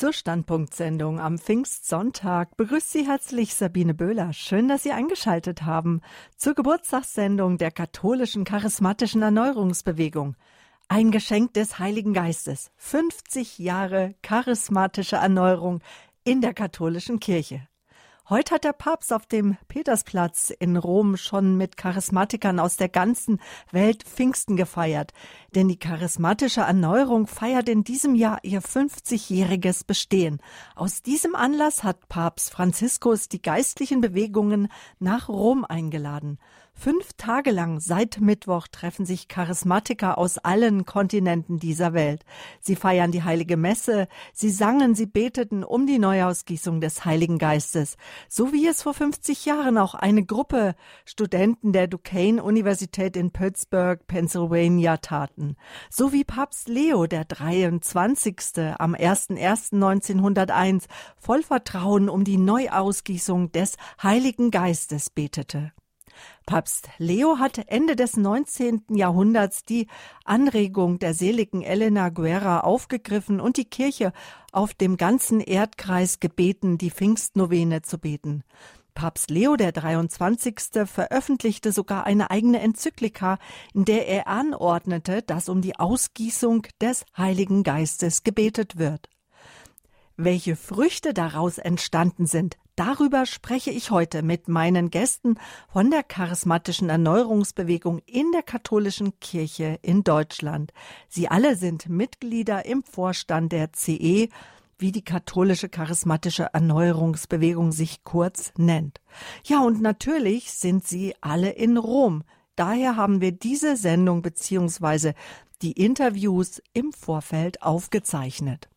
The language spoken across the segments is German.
Zur Standpunktsendung am Pfingstsonntag begrüßt Sie herzlich Sabine Böhler. Schön, dass Sie eingeschaltet haben zur Geburtstagssendung der katholischen charismatischen Erneuerungsbewegung. Ein Geschenk des Heiligen Geistes. 50 Jahre charismatische Erneuerung in der katholischen Kirche. Heute hat der Papst auf dem Petersplatz in Rom schon mit Charismatikern aus der ganzen Welt Pfingsten gefeiert. Denn die charismatische Erneuerung feiert in diesem Jahr ihr 50-jähriges Bestehen. Aus diesem Anlass hat Papst Franziskus die geistlichen Bewegungen nach Rom eingeladen. Fünf Tage lang seit Mittwoch treffen sich Charismatiker aus allen Kontinenten dieser Welt. Sie feiern die heilige Messe, sie sangen, sie beteten um die Neuausgießung des Heiligen Geistes, so wie es vor 50 Jahren auch eine Gruppe Studenten der Duquesne Universität in Pittsburgh, Pennsylvania taten. So wie Papst Leo der 23. am 01.01.1901 voll Vertrauen um die Neuausgießung des Heiligen Geistes betete. Papst Leo hat Ende des 19. Jahrhunderts die Anregung der seligen Elena Guerra aufgegriffen und die Kirche auf dem ganzen Erdkreis gebeten, die Pfingstnovene zu beten. Papst Leo der 23. veröffentlichte sogar eine eigene Enzyklika, in der er anordnete, dass um die Ausgießung des Heiligen Geistes gebetet wird. Welche Früchte daraus entstanden sind, Darüber spreche ich heute mit meinen Gästen von der charismatischen Erneuerungsbewegung in der katholischen Kirche in Deutschland. Sie alle sind Mitglieder im Vorstand der CE, wie die katholische charismatische Erneuerungsbewegung sich kurz nennt. Ja, und natürlich sind sie alle in Rom. Daher haben wir diese Sendung beziehungsweise die Interviews im Vorfeld aufgezeichnet.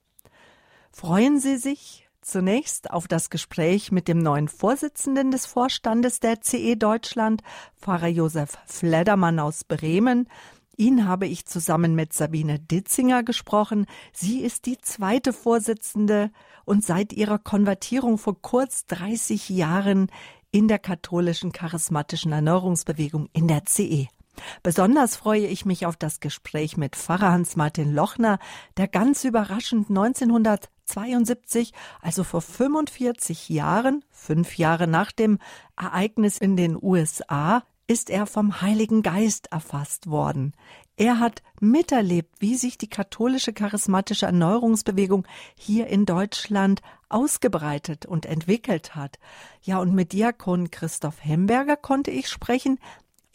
Freuen Sie sich Zunächst auf das Gespräch mit dem neuen Vorsitzenden des Vorstandes der CE Deutschland, Pfarrer Josef Fledermann aus Bremen. Ihn habe ich zusammen mit Sabine Ditzinger gesprochen. Sie ist die zweite Vorsitzende und seit ihrer Konvertierung vor kurz 30 Jahren in der katholischen charismatischen Erneuerungsbewegung in der CE. Besonders freue ich mich auf das Gespräch mit Pfarrer Hans-Martin Lochner, der ganz überraschend 1972, also vor 45 Jahren, fünf Jahre nach dem Ereignis in den USA, ist er vom Heiligen Geist erfasst worden. Er hat miterlebt, wie sich die katholische charismatische Erneuerungsbewegung hier in Deutschland ausgebreitet und entwickelt hat. Ja, und mit Diakon Christoph Hemberger konnte ich sprechen,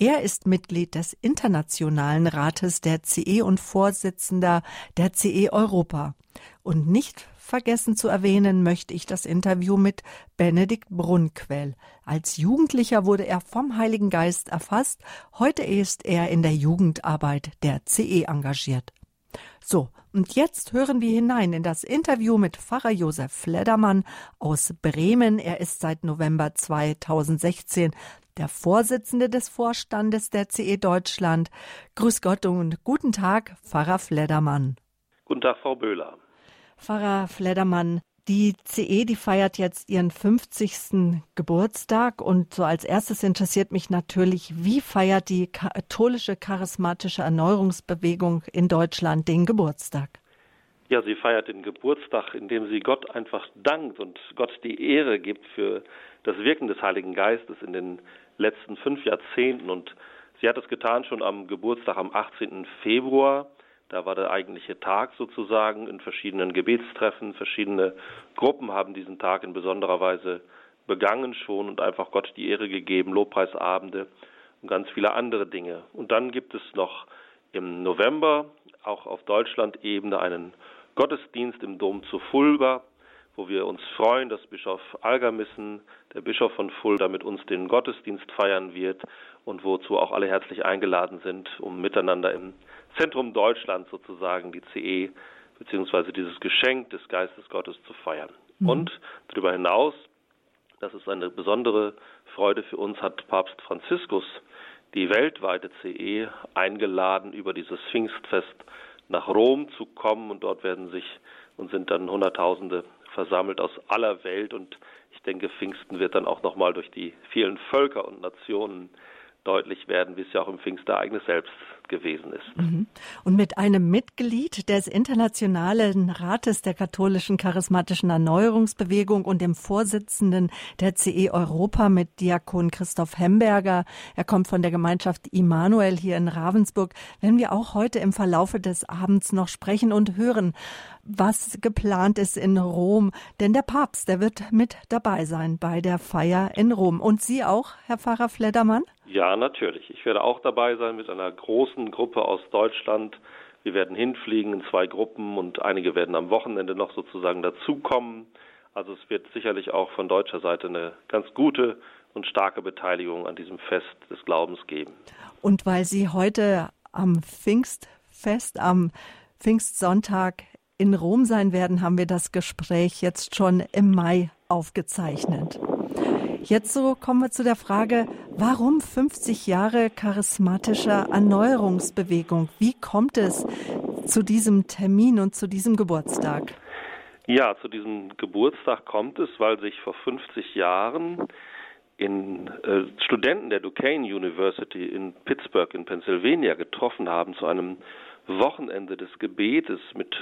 er ist Mitglied des Internationalen Rates der CE und Vorsitzender der CE Europa. Und nicht vergessen zu erwähnen möchte ich das Interview mit Benedikt Brunquell. Als Jugendlicher wurde er vom Heiligen Geist erfasst. Heute ist er in der Jugendarbeit der CE engagiert. So, und jetzt hören wir hinein in das Interview mit Pfarrer Josef Fledermann aus Bremen. Er ist seit November 2016 der Vorsitzende des Vorstandes der CE Deutschland. Grüß Gott und guten Tag, Pfarrer Fledermann. Guten Tag, Frau Böhler. Pfarrer Fledermann, die CE, die feiert jetzt ihren 50. Geburtstag und so als erstes interessiert mich natürlich, wie feiert die katholische charismatische Erneuerungsbewegung in Deutschland den Geburtstag? Ja, sie feiert den Geburtstag, indem sie Gott einfach dankt und Gott die Ehre gibt für das Wirken des Heiligen Geistes in den letzten fünf Jahrzehnten. Und sie hat es getan schon am Geburtstag am 18. Februar. Da war der eigentliche Tag sozusagen in verschiedenen Gebetstreffen. Verschiedene Gruppen haben diesen Tag in besonderer Weise begangen schon und einfach Gott die Ehre gegeben, Lobpreisabende und ganz viele andere Dinge. Und dann gibt es noch im November auch auf Deutschland-Ebene einen Gottesdienst im Dom zu Fulda, wo wir uns freuen, dass Bischof Algermissen, der Bischof von Fulda, mit uns den Gottesdienst feiern wird und wozu auch alle herzlich eingeladen sind, um miteinander im Zentrum Deutschlands sozusagen die CE beziehungsweise dieses Geschenk des Geistes Gottes zu feiern. Mhm. Und darüber hinaus, das ist eine besondere Freude für uns, hat Papst Franziskus die weltweite CE eingeladen, über dieses Pfingstfest nach Rom zu kommen und dort werden sich und sind dann Hunderttausende versammelt aus aller Welt und ich denke, Pfingsten wird dann auch nochmal durch die vielen Völker und Nationen deutlich werden, wie es ja auch im Pfingstereignis selbst gewesen ist. Mhm. Und mit einem Mitglied des Internationalen Rates der katholischen charismatischen Erneuerungsbewegung und dem Vorsitzenden der CE Europa mit Diakon Christoph Hemberger. Er kommt von der Gemeinschaft Immanuel hier in Ravensburg. Werden wir auch heute im Verlaufe des Abends noch sprechen und hören, was geplant ist in Rom. Denn der Papst, der wird mit dabei sein bei der Feier in Rom. Und Sie auch, Herr Pfarrer Fledermann? Ja, natürlich. Ich werde auch dabei sein mit einer großen Gruppe aus Deutschland. Wir werden hinfliegen in zwei Gruppen und einige werden am Wochenende noch sozusagen dazukommen. Also es wird sicherlich auch von deutscher Seite eine ganz gute und starke Beteiligung an diesem Fest des Glaubens geben. Und weil Sie heute am Pfingstfest, am Pfingstsonntag in Rom sein werden, haben wir das Gespräch jetzt schon im Mai aufgezeichnet. Jetzt so kommen wir zu der Frage, warum 50 Jahre charismatischer Erneuerungsbewegung? Wie kommt es zu diesem Termin und zu diesem Geburtstag? Ja, zu diesem Geburtstag kommt es, weil sich vor 50 Jahren in äh, Studenten der Duquesne University in Pittsburgh in Pennsylvania getroffen haben zu einem Wochenende des Gebetes mit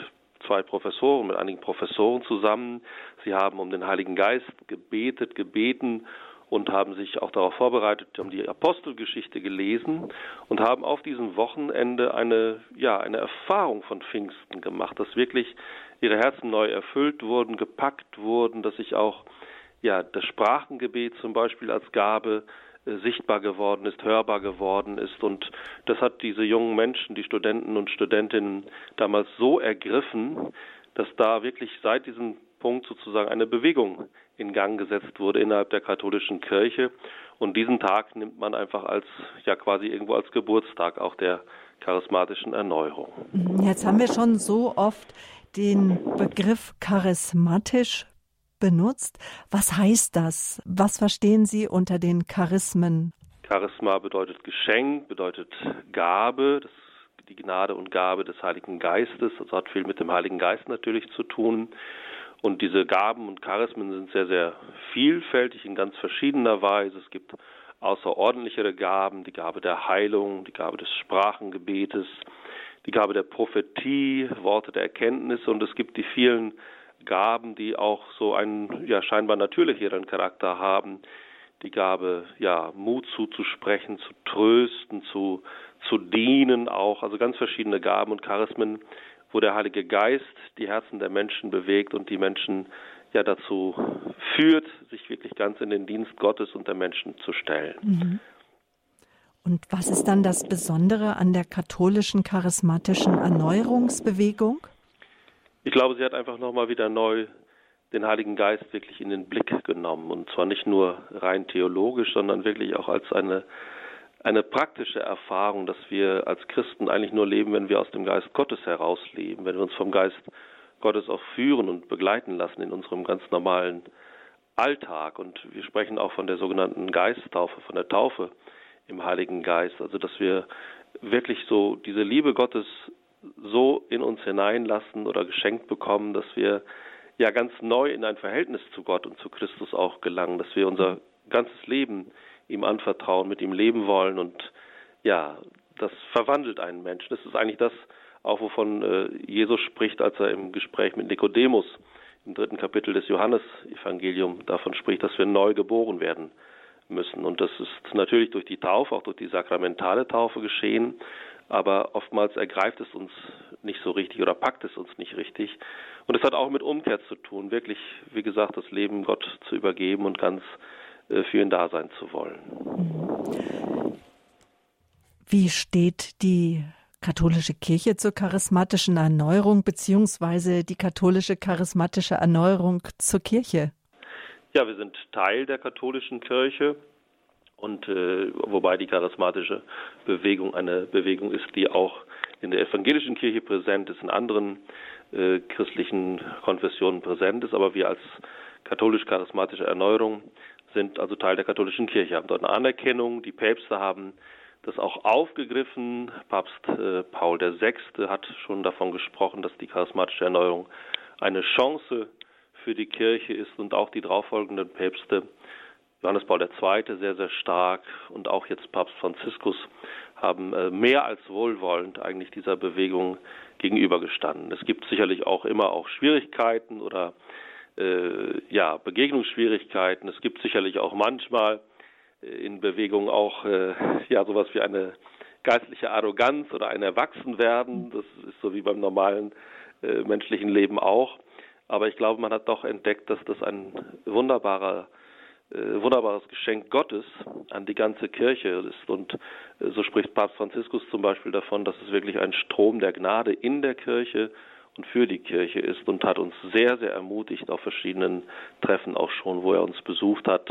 zwei Professoren, mit einigen Professoren zusammen. Sie haben um den Heiligen Geist gebetet, gebeten und haben sich auch darauf vorbereitet, haben die Apostelgeschichte gelesen und haben auf diesem Wochenende eine, ja, eine Erfahrung von Pfingsten gemacht, dass wirklich ihre Herzen neu erfüllt wurden, gepackt wurden, dass sich auch ja, das Sprachengebet zum Beispiel als Gabe sichtbar geworden ist, hörbar geworden ist. Und das hat diese jungen Menschen, die Studenten und Studentinnen damals so ergriffen, dass da wirklich seit diesem Punkt sozusagen eine Bewegung in Gang gesetzt wurde innerhalb der katholischen Kirche. Und diesen Tag nimmt man einfach als, ja quasi irgendwo als Geburtstag auch der charismatischen Erneuerung. Jetzt haben wir schon so oft den Begriff charismatisch benutzt. Was heißt das? Was verstehen Sie unter den Charismen? Charisma bedeutet Geschenk, bedeutet Gabe, das die Gnade und Gabe des Heiligen Geistes. Das hat viel mit dem Heiligen Geist natürlich zu tun. Und diese Gaben und Charismen sind sehr, sehr vielfältig in ganz verschiedener Weise. Es gibt außerordentlichere Gaben, die Gabe der Heilung, die Gabe des Sprachengebetes, die Gabe der Prophetie, Worte der Erkenntnis und es gibt die vielen Gaben, die auch so einen ja scheinbar natürlicheren Charakter haben. Die Gabe, ja, Mut zuzusprechen, zu trösten, zu, zu dienen auch, also ganz verschiedene Gaben und Charismen, wo der Heilige Geist die Herzen der Menschen bewegt und die Menschen ja dazu führt, sich wirklich ganz in den Dienst Gottes und der Menschen zu stellen. Mhm. Und was ist dann das Besondere an der katholischen charismatischen Erneuerungsbewegung? Ich glaube, sie hat einfach nochmal wieder neu den Heiligen Geist wirklich in den Blick genommen. Und zwar nicht nur rein theologisch, sondern wirklich auch als eine, eine praktische Erfahrung, dass wir als Christen eigentlich nur leben, wenn wir aus dem Geist Gottes heraus leben, wenn wir uns vom Geist Gottes auch führen und begleiten lassen in unserem ganz normalen Alltag. Und wir sprechen auch von der sogenannten Geisttaufe, von der Taufe im Heiligen Geist. Also, dass wir wirklich so diese Liebe Gottes so in uns hineinlassen oder geschenkt bekommen, dass wir ja ganz neu in ein Verhältnis zu Gott und zu Christus auch gelangen, dass wir unser ganzes Leben ihm anvertrauen, mit ihm leben wollen und ja, das verwandelt einen Menschen. Das ist eigentlich das, auch wovon äh, Jesus spricht, als er im Gespräch mit Nikodemus im dritten Kapitel des Johannesevangelium davon spricht, dass wir neu geboren werden müssen. Und das ist natürlich durch die Taufe, auch durch die sakramentale Taufe geschehen aber oftmals ergreift es uns nicht so richtig oder packt es uns nicht richtig. Und es hat auch mit Umkehr zu tun, wirklich, wie gesagt, das Leben Gott zu übergeben und ganz äh, für ihn da sein zu wollen. Wie steht die katholische Kirche zur charismatischen Erneuerung beziehungsweise die katholische charismatische Erneuerung zur Kirche? Ja, wir sind Teil der katholischen Kirche und äh, wobei die charismatische Bewegung eine Bewegung ist, die auch in der evangelischen Kirche präsent ist, in anderen äh, christlichen Konfessionen präsent ist, aber wir als katholisch-charismatische Erneuerung sind also Teil der katholischen Kirche, haben dort eine Anerkennung. Die Päpste haben das auch aufgegriffen. Papst äh, Paul VI. hat schon davon gesprochen, dass die charismatische Erneuerung eine Chance für die Kirche ist und auch die darauffolgenden Päpste Johannes Paul II. sehr, sehr stark und auch jetzt Papst Franziskus haben äh, mehr als wohlwollend eigentlich dieser Bewegung gegenübergestanden. Es gibt sicherlich auch immer auch Schwierigkeiten oder äh, ja, Begegnungsschwierigkeiten. Es gibt sicherlich auch manchmal äh, in Bewegung auch äh, ja sowas wie eine geistliche Arroganz oder ein Erwachsenwerden. Das ist so wie beim normalen äh, menschlichen Leben auch. Aber ich glaube, man hat doch entdeckt, dass das ein wunderbarer wunderbares Geschenk Gottes an die ganze Kirche ist. Und äh, so spricht Papst Franziskus zum Beispiel davon, dass es wirklich ein Strom der Gnade in der Kirche und für die Kirche ist und hat uns sehr, sehr ermutigt auf verschiedenen Treffen auch schon, wo er uns besucht hat,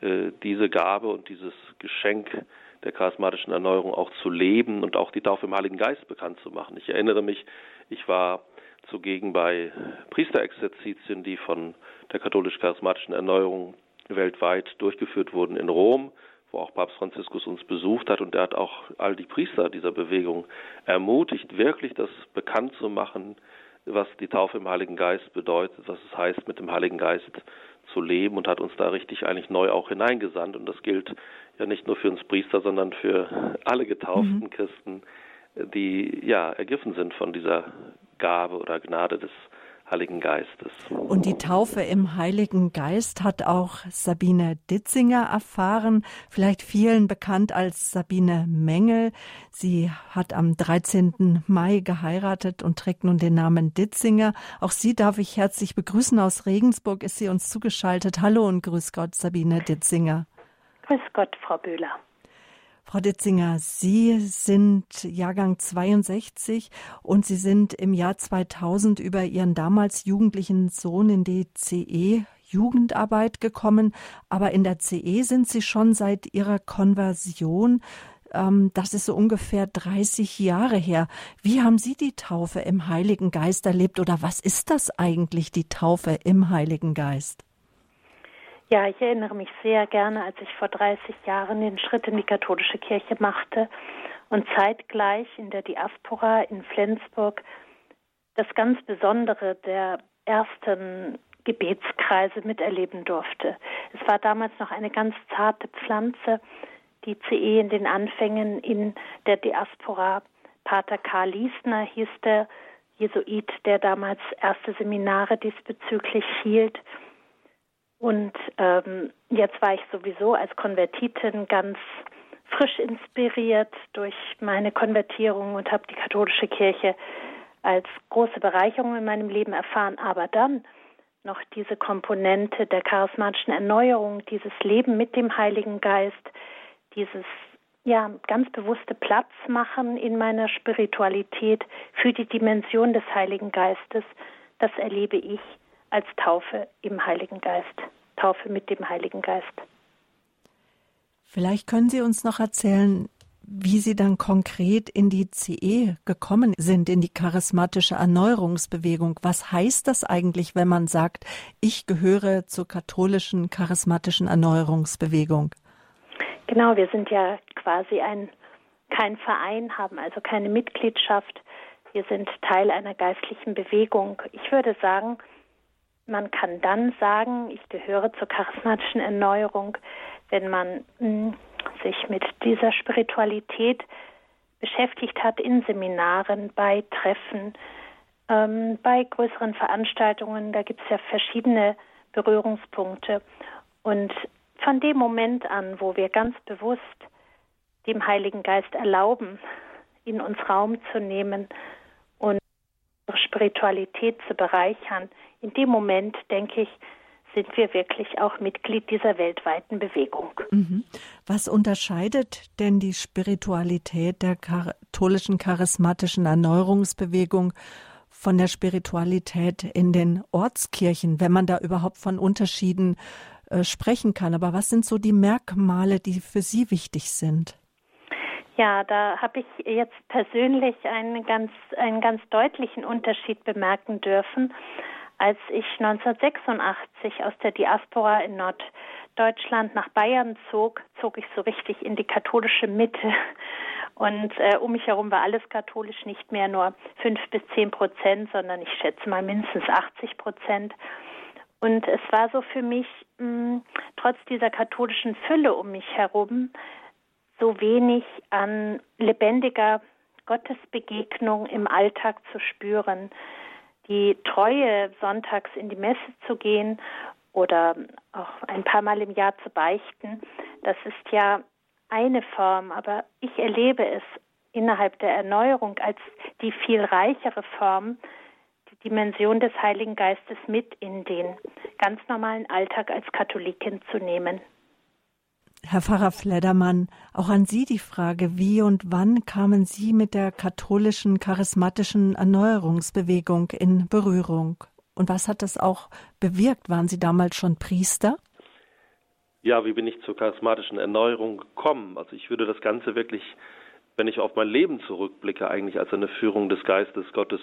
äh, diese Gabe und dieses Geschenk der charismatischen Erneuerung auch zu leben und auch die Taufe im Heiligen Geist bekannt zu machen. Ich erinnere mich, ich war zugegen bei Priesterexerzitien, die von der katholisch-charismatischen Erneuerung weltweit durchgeführt wurden in Rom, wo auch Papst Franziskus uns besucht hat und er hat auch all die Priester dieser Bewegung ermutigt, wirklich das bekannt zu machen, was die Taufe im Heiligen Geist bedeutet, was es heißt, mit dem Heiligen Geist zu leben und hat uns da richtig eigentlich neu auch hineingesandt. Und das gilt ja nicht nur für uns Priester, sondern für alle getauften mhm. Christen, die ja ergriffen sind von dieser Gabe oder Gnade des Heiligen Geistes. Und die Taufe im Heiligen Geist hat auch Sabine Ditzinger erfahren, vielleicht vielen bekannt als Sabine Mengel. Sie hat am 13. Mai geheiratet und trägt nun den Namen Ditzinger. Auch Sie darf ich herzlich begrüßen. Aus Regensburg ist sie uns zugeschaltet. Hallo und grüß Gott, Sabine Ditzinger. Grüß Gott, Frau Bühler. Frau Ditzinger, Sie sind Jahrgang 62 und Sie sind im Jahr 2000 über Ihren damals jugendlichen Sohn in die CE Jugendarbeit gekommen, aber in der CE sind Sie schon seit Ihrer Konversion. Ähm, das ist so ungefähr 30 Jahre her. Wie haben Sie die Taufe im Heiligen Geist erlebt oder was ist das eigentlich, die Taufe im Heiligen Geist? Ja, ich erinnere mich sehr gerne, als ich vor 30 Jahren den Schritt in die katholische Kirche machte und zeitgleich in der Diaspora in Flensburg das ganz Besondere der ersten Gebetskreise miterleben durfte. Es war damals noch eine ganz zarte Pflanze, die CE in den Anfängen in der Diaspora. Pater Karl Liesner hieß der Jesuit, der damals erste Seminare diesbezüglich hielt. Und ähm, jetzt war ich sowieso als Konvertitin ganz frisch inspiriert durch meine Konvertierung und habe die katholische Kirche als große Bereicherung in meinem Leben erfahren. Aber dann noch diese Komponente der charismatischen Erneuerung, dieses Leben mit dem Heiligen Geist, dieses ja ganz bewusste Platz machen in meiner Spiritualität für die Dimension des Heiligen Geistes, das erlebe ich als Taufe im Heiligen Geist, Taufe mit dem Heiligen Geist. Vielleicht können Sie uns noch erzählen, wie Sie dann konkret in die CE gekommen sind, in die charismatische Erneuerungsbewegung. Was heißt das eigentlich, wenn man sagt, ich gehöre zur katholischen charismatischen Erneuerungsbewegung? Genau, wir sind ja quasi ein kein Verein, haben also keine Mitgliedschaft. Wir sind Teil einer geistlichen Bewegung. Ich würde sagen, man kann dann sagen, ich gehöre zur charismatischen Erneuerung, wenn man mh, hm, sich mit dieser Spiritualität beschäftigt hat in Seminaren, bei Treffen, ähm, bei größeren Veranstaltungen. Da gibt es ja verschiedene Berührungspunkte. Und von dem Moment an, wo wir ganz bewusst dem Heiligen Geist erlauben, in uns Raum zu nehmen und unsere Spiritualität zu bereichern, in dem Moment, denke ich, sind wir wirklich auch Mitglied dieser weltweiten Bewegung. Mhm. Was unterscheidet denn die Spiritualität der katholischen charismatischen Erneuerungsbewegung von der Spiritualität in den Ortskirchen, wenn man da überhaupt von Unterschieden äh, sprechen kann? Aber was sind so die Merkmale, die für Sie wichtig sind? Ja, da habe ich jetzt persönlich einen ganz, einen ganz deutlichen Unterschied bemerken dürfen. Als ich 1986 aus der Diaspora in Norddeutschland nach Bayern zog, zog ich so richtig in die katholische Mitte. Und äh, um mich herum war alles katholisch, nicht mehr nur fünf bis zehn Prozent, sondern ich schätze mal mindestens 80 Prozent. Und es war so für mich, mh, hm, trotz dieser katholischen Fülle um mich herum, so wenig an lebendiger Gottesbegegnung im Alltag zu spüren. Die Treue, sonntags in die Messe zu gehen oder auch ein paar Mal im Jahr zu beichten, das ist ja eine Form, aber ich erlebe es innerhalb der Erneuerung als die viel reichere Form, die Dimension des Heiligen Geistes mit in den ganz normalen Alltag als Katholikin zu nehmen. Herr Pfarrer Fledermann, auch an Sie die Frage, wie und wann kamen Sie mit der katholischen charismatischen Erneuerungsbewegung in Berührung? Und was hat das auch bewirkt? Waren Sie damals schon Priester? Ja, wie bin ich zur charismatischen Erneuerung gekommen? Also ich würde das Ganze wirklich, wenn ich auf mein Leben zurückblicke, eigentlich als eine Führung des Geistes Gottes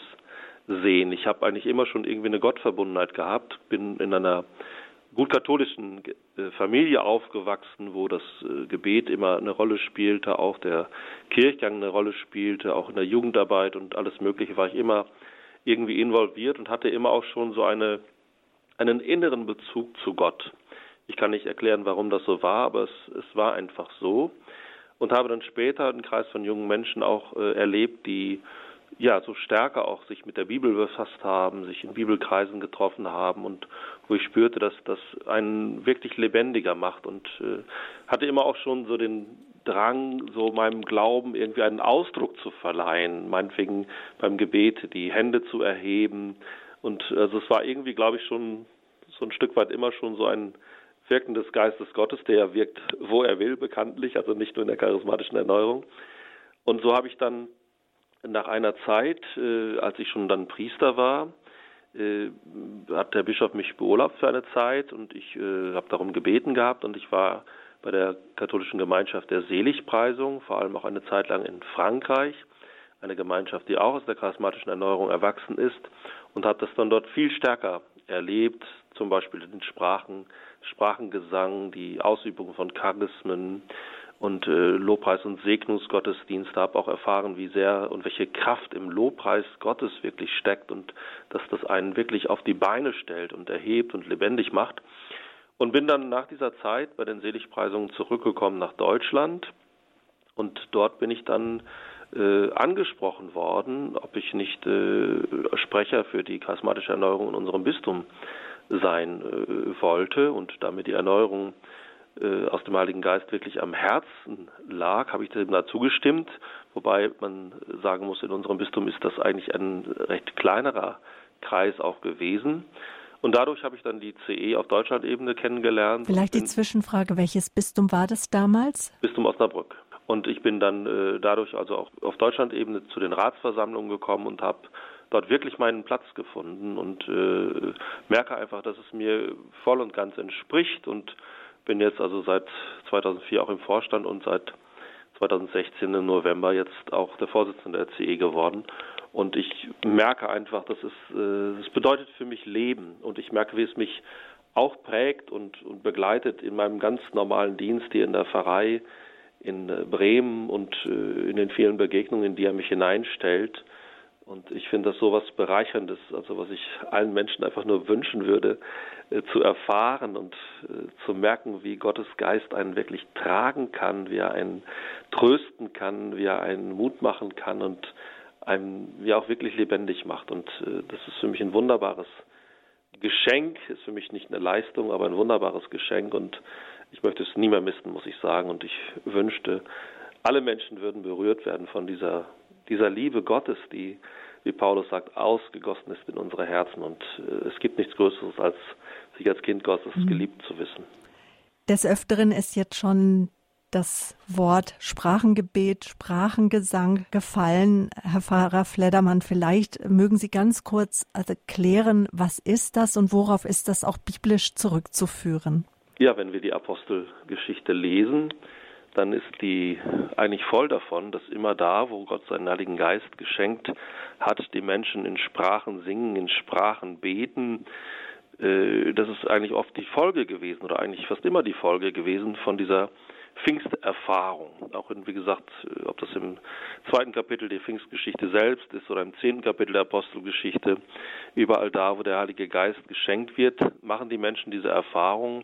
sehen. Ich habe eigentlich immer schon irgendwie eine Gottverbundenheit gehabt, bin in einer gut katholischen äh, Familie aufgewachsen, wo das äh, Gebet immer eine Rolle spielte, auch der Kirchgang eine Rolle spielte, auch in der Jugendarbeit und alles Mögliche war ich immer irgendwie involviert und hatte immer auch schon so eine, einen inneren Bezug zu Gott. Ich kann nicht erklären, warum das so war, aber es, es war einfach so und habe dann später einen Kreis von jungen Menschen auch äh, erlebt, die ja so stärker auch sich mit der Bibel befasst haben, sich in Bibelkreisen getroffen haben und wo ich spürte, dass das einen wirklich lebendiger macht und äh, hatte immer auch schon so den Drang, so meinem Glauben irgendwie einen Ausdruck zu verleihen, meinetwegen beim Gebet die Hände zu erheben und also es war irgendwie, glaube ich, schon so ein Stück weit immer schon so ein Wirken des Geistes Gottes, der ja wirkt, wo er will, bekanntlich, also nicht nur in der charismatischen Erneuerung. Und so habe ich dann nach einer Zeit, äh, als ich schon dann Priester war, hat der Bischof mich beurlaubt für eine Zeit und ich äh, habe darum gebeten gehabt und ich war bei der katholischen Gemeinschaft der Seligpreisung, vor allem auch eine Zeit lang in Frankreich, eine Gemeinschaft, die auch aus der charismatischen Erneuerung erwachsen ist und habe das dann dort viel stärker erlebt, zum Beispiel den Sprachen, Sprachengesang, die Ausübung von Charismen, und äh, Lobpreis- und Segnungsgottesdienste, habe auch erfahren, wie sehr und welche Kraft im Lobpreis Gottes wirklich steckt und dass das einen wirklich auf die Beine stellt und erhebt und lebendig macht. Und bin dann nach dieser Zeit bei den Seligpreisungen zurückgekommen nach Deutschland und dort bin ich dann äh, angesprochen worden, ob ich nicht äh, Sprecher für die charismatische Erneuerung in unserem Bistum sein äh, wollte und damit die Erneuerung äh, aus dem Heiligen Geist wirklich am Herzen lag, habe ich dem da zugestimmt. Wobei man sagen muss, in unserem Bistum ist das eigentlich ein recht kleinerer Kreis auch gewesen. Und dadurch habe ich dann die CE auf Deutschland-Ebene kennengelernt. Vielleicht die Zwischenfrage, welches Bistum war das damals? Bistum Osnabrück. Und ich bin dann äh, dadurch also auch auf Deutschland-Ebene zu den Ratsversammlungen gekommen und habe dort wirklich meinen Platz gefunden und äh, merke einfach, dass es mir voll und ganz entspricht und bin jetzt also seit 2004 auch im Vorstand und seit 2016 im November jetzt auch der Vorsitzende der CE geworden. Und ich merke einfach, dass es, äh, es bedeutet für mich Leben. Und ich merke, wie es mich auch prägt und, und begleitet in meinem ganz normalen Dienst hier in der Pfarrei in äh, Bremen und äh, in den vielen Begegnungen, in die er mich hineinstellt. Und ich finde das so was Bereicherndes, also was ich allen Menschen einfach nur wünschen würde, äh, zu erfahren und äh, zu merken, wie Gottes Geist einen wirklich tragen kann, wie er einen trösten kann, wie er einen Mut machen kann und einen ja auch wirklich lebendig macht. Und äh, das ist für mich ein wunderbares Geschenk, ist für mich nicht eine Leistung, aber ein wunderbares Geschenk und ich möchte es nie mehr missen, muss ich sagen. Und ich wünschte, alle Menschen würden berührt werden von dieser, dieser Liebe Gottes, die wie Paulus sagt, ausgegossen ist in unsere Herzen. Und äh, es gibt nichts Größeres, als sich als Kind Gottes mhm. geliebt zu wissen. Des Öfteren ist jetzt schon das Wort Sprachengebet, Sprachengesang gefallen. Herr Pfarrer Fledermann, vielleicht mögen Sie ganz kurz erklären, was ist das und worauf ist das auch biblisch zurückzuführen? Ja, wenn wir die Apostelgeschichte lesen, dann ist die eigentlich voll davon, dass immer da, wo Gott seinen Heiligen Geist geschenkt hat, die Menschen in Sprachen singen, in Sprachen beten. Äh, das ist eigentlich oft die Folge gewesen oder eigentlich fast immer die Folge gewesen von dieser Pfingsterfahrung. Auch in, wie gesagt, ob das im zweiten Kapitel der Pfingstgeschichte selbst ist oder im zehnten Kapitel der Apostelgeschichte, überall da, wo der Heilige Geist geschenkt wird, machen die Menschen diese Erfahrung,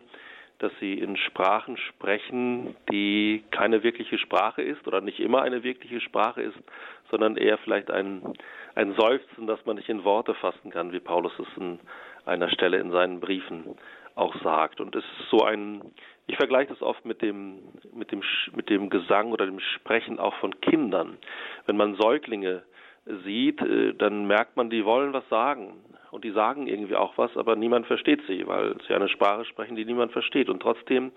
dass sie in Sprachen sprechen, die keine wirkliche Sprache ist oder nicht immer eine wirkliche Sprache ist, sondern eher vielleicht ein, ein Seufzen, das man nicht in Worte fassen kann, wie Paulus es an einer Stelle in seinen Briefen auch sagt. Und es ist so ein, ich vergleiche das oft mit dem, mit dem, mit dem Gesang oder dem Sprechen auch von Kindern. Wenn man Säuglinge sieht, äh, dann merkt man, die wollen was sagen und die sagen irgendwie auch was, aber niemand versteht sie, weil sie eine Sprache sprechen, die niemand versteht. Und trotzdem